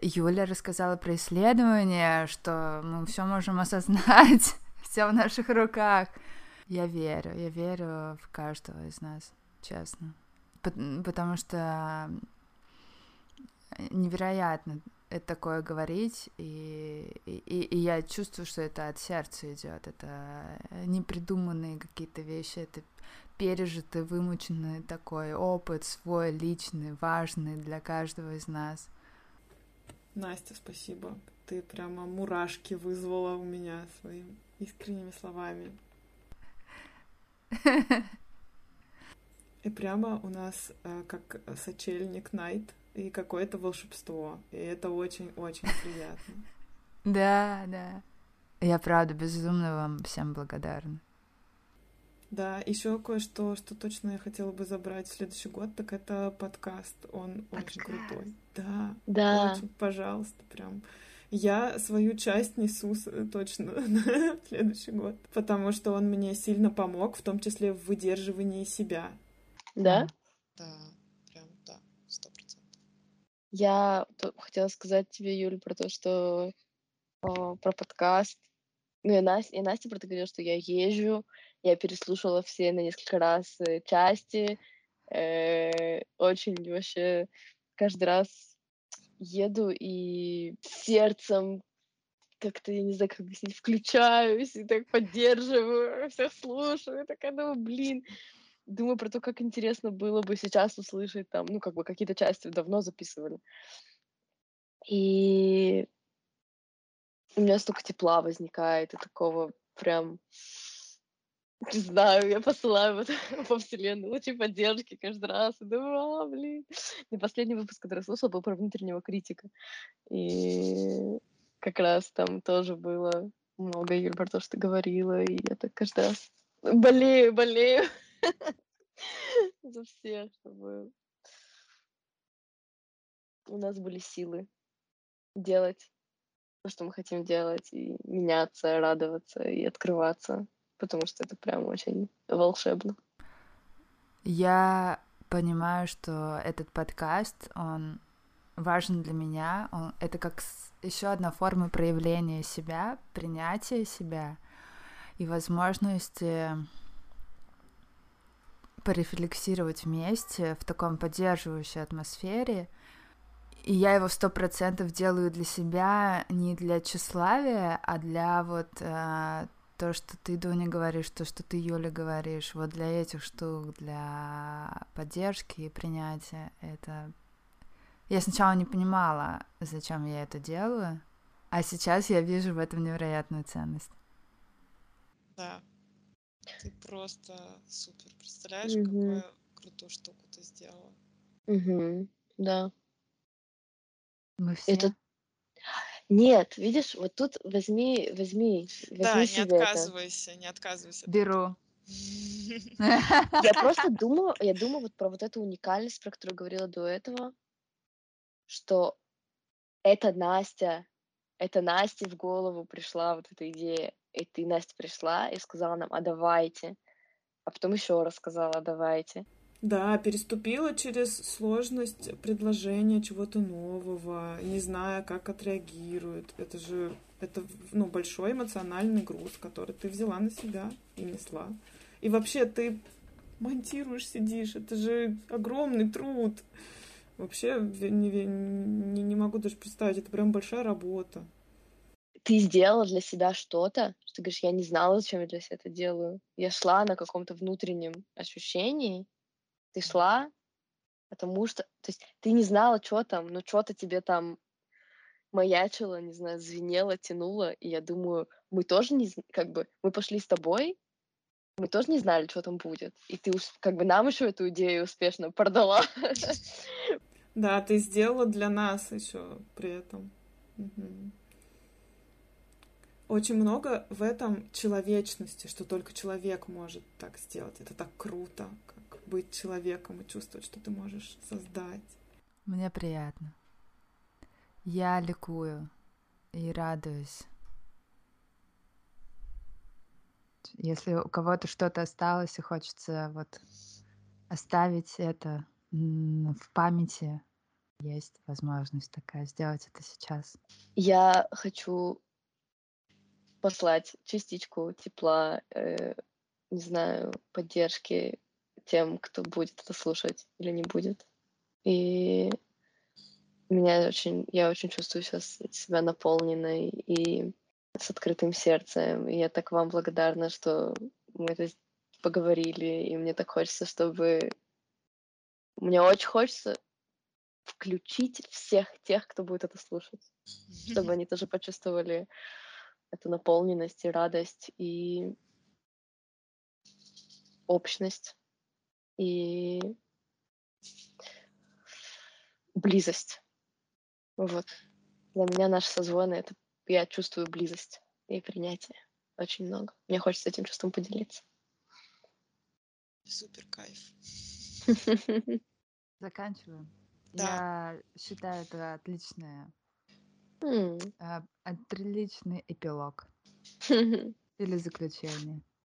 Юля рассказала про исследование, что мы все можем осознать, <laughs> все в наших руках. Я верю, я верю в каждого из нас, честно. Потому что невероятно это такое говорить, и, и, и я чувствую, что это от сердца идет. Это непридуманные какие-то вещи, это пережитый, вымученный такой опыт свой, личный, важный для каждого из нас. Настя, спасибо. Ты прямо мурашки вызвала у меня своими искренними словами. И прямо у нас э, как сочельник Найт и какое-то волшебство. И это очень-очень приятно. Да, да. Я правда безумно вам всем благодарна. Да, еще кое-что, что точно я хотела бы забрать в следующий год, так это подкаст. Он подкаст. очень крутой. Да. Да. Очень, пожалуйста, прям. Я свою часть несу точно <laughs> на следующий год, потому что он мне сильно помог, в том числе в выдерживании себя. Да? Да, прям, да, сто процентов. Я хотела сказать тебе, Юль, про то, что о, про подкаст. Ну, и Настя, и Настя про это говорила, что я езжу, я переслушала все на несколько раз э, части. Э, очень вообще каждый раз еду и сердцем как-то, я не знаю, как объяснить, включаюсь и так поддерживаю, <laughs> всех слушаю, такая, думаю, блин, думаю про то, как интересно было бы сейчас услышать там, ну, как бы какие-то части давно записывали. И у меня столько тепла возникает и такого прям не <laughs> знаю, я посылаю вот <laughs> по вселенной лучи поддержки каждый раз. И думаю, а, блин. И последний выпуск, который я слушала, был про внутреннего критика. И как раз там тоже было много, Юль, про то, что ты говорила. И я так каждый раз болею, болею <laughs> за всех, чтобы у нас были силы делать то, что мы хотим делать, и меняться, радоваться и открываться потому что это прям очень волшебно. Я понимаю, что этот подкаст, он важен для меня. Он, это как еще одна форма проявления себя, принятия себя и возможности порефлексировать вместе в таком поддерживающей атмосфере. И я его сто процентов делаю для себя, не для тщеславия, а для вот э, то, что ты, Дуня, говоришь, то, что ты, Юля, говоришь, вот для этих штук, для поддержки и принятия, это... Я сначала не понимала, зачем я это делаю, а сейчас я вижу в этом невероятную ценность. Да. Ты просто супер. Представляешь, mm-hmm. какую крутую штуку ты сделала? Угу, да. Мы все. Это нет, видишь, вот тут возьми, возьми, возьми Да, не себе это. отказывайся, не отказывайся. Беру. <laughs> Я просто думаю, я думаю вот про вот эту уникальность, про которую говорила до этого, что это Настя, это Насте в голову пришла вот эта идея. И ты, Настя, пришла и сказала нам, а давайте. А потом еще раз сказала, «А давайте. Да, переступила через сложность предложения чего-то нового, не зная, как отреагирует. Это же это, ну, большой эмоциональный груз, который ты взяла на себя и несла. И вообще ты монтируешь, сидишь. Это же огромный труд. Вообще не, не, не могу даже представить, это прям большая работа. Ты сделала для себя что-то, что ты говоришь, я не знала, зачем я для себя это делаю. Я шла на каком-то внутреннем ощущении. Ты шла, потому что... То есть ты не знала, что там, но что-то тебе там маячило, не знаю, звенело, тянуло. И я думаю, мы тоже не... Как бы мы пошли с тобой, мы тоже не знали, что там будет. И ты как бы нам еще эту идею успешно продала. Да, ты сделала для нас еще при этом. Очень много в этом человечности, что только человек может так сделать. Это так круто, как быть человеком и чувствовать, что ты можешь создать. Мне приятно. Я ликую и радуюсь Если у кого-то что-то осталось и хочется вот оставить это в памяти, есть возможность такая сделать это сейчас. Я хочу послать частичку тепла, э, не знаю, поддержки тем, кто будет это слушать или не будет. И меня очень, я очень чувствую сейчас себя наполненной и с открытым сердцем. И я так вам благодарна, что мы это поговорили, и мне так хочется, чтобы... Мне очень хочется включить всех тех, кто будет это слушать, чтобы они тоже почувствовали эту наполненность и радость, и общность, и близость. Вот. Для меня наши созвоны — это я чувствую близость и принятие очень много. Мне хочется этим чувством поделиться. Супер кайф. <laughs> Заканчиваем. Да. Я считаю, это отличное, mm. отличный эпилог <laughs> или заключение.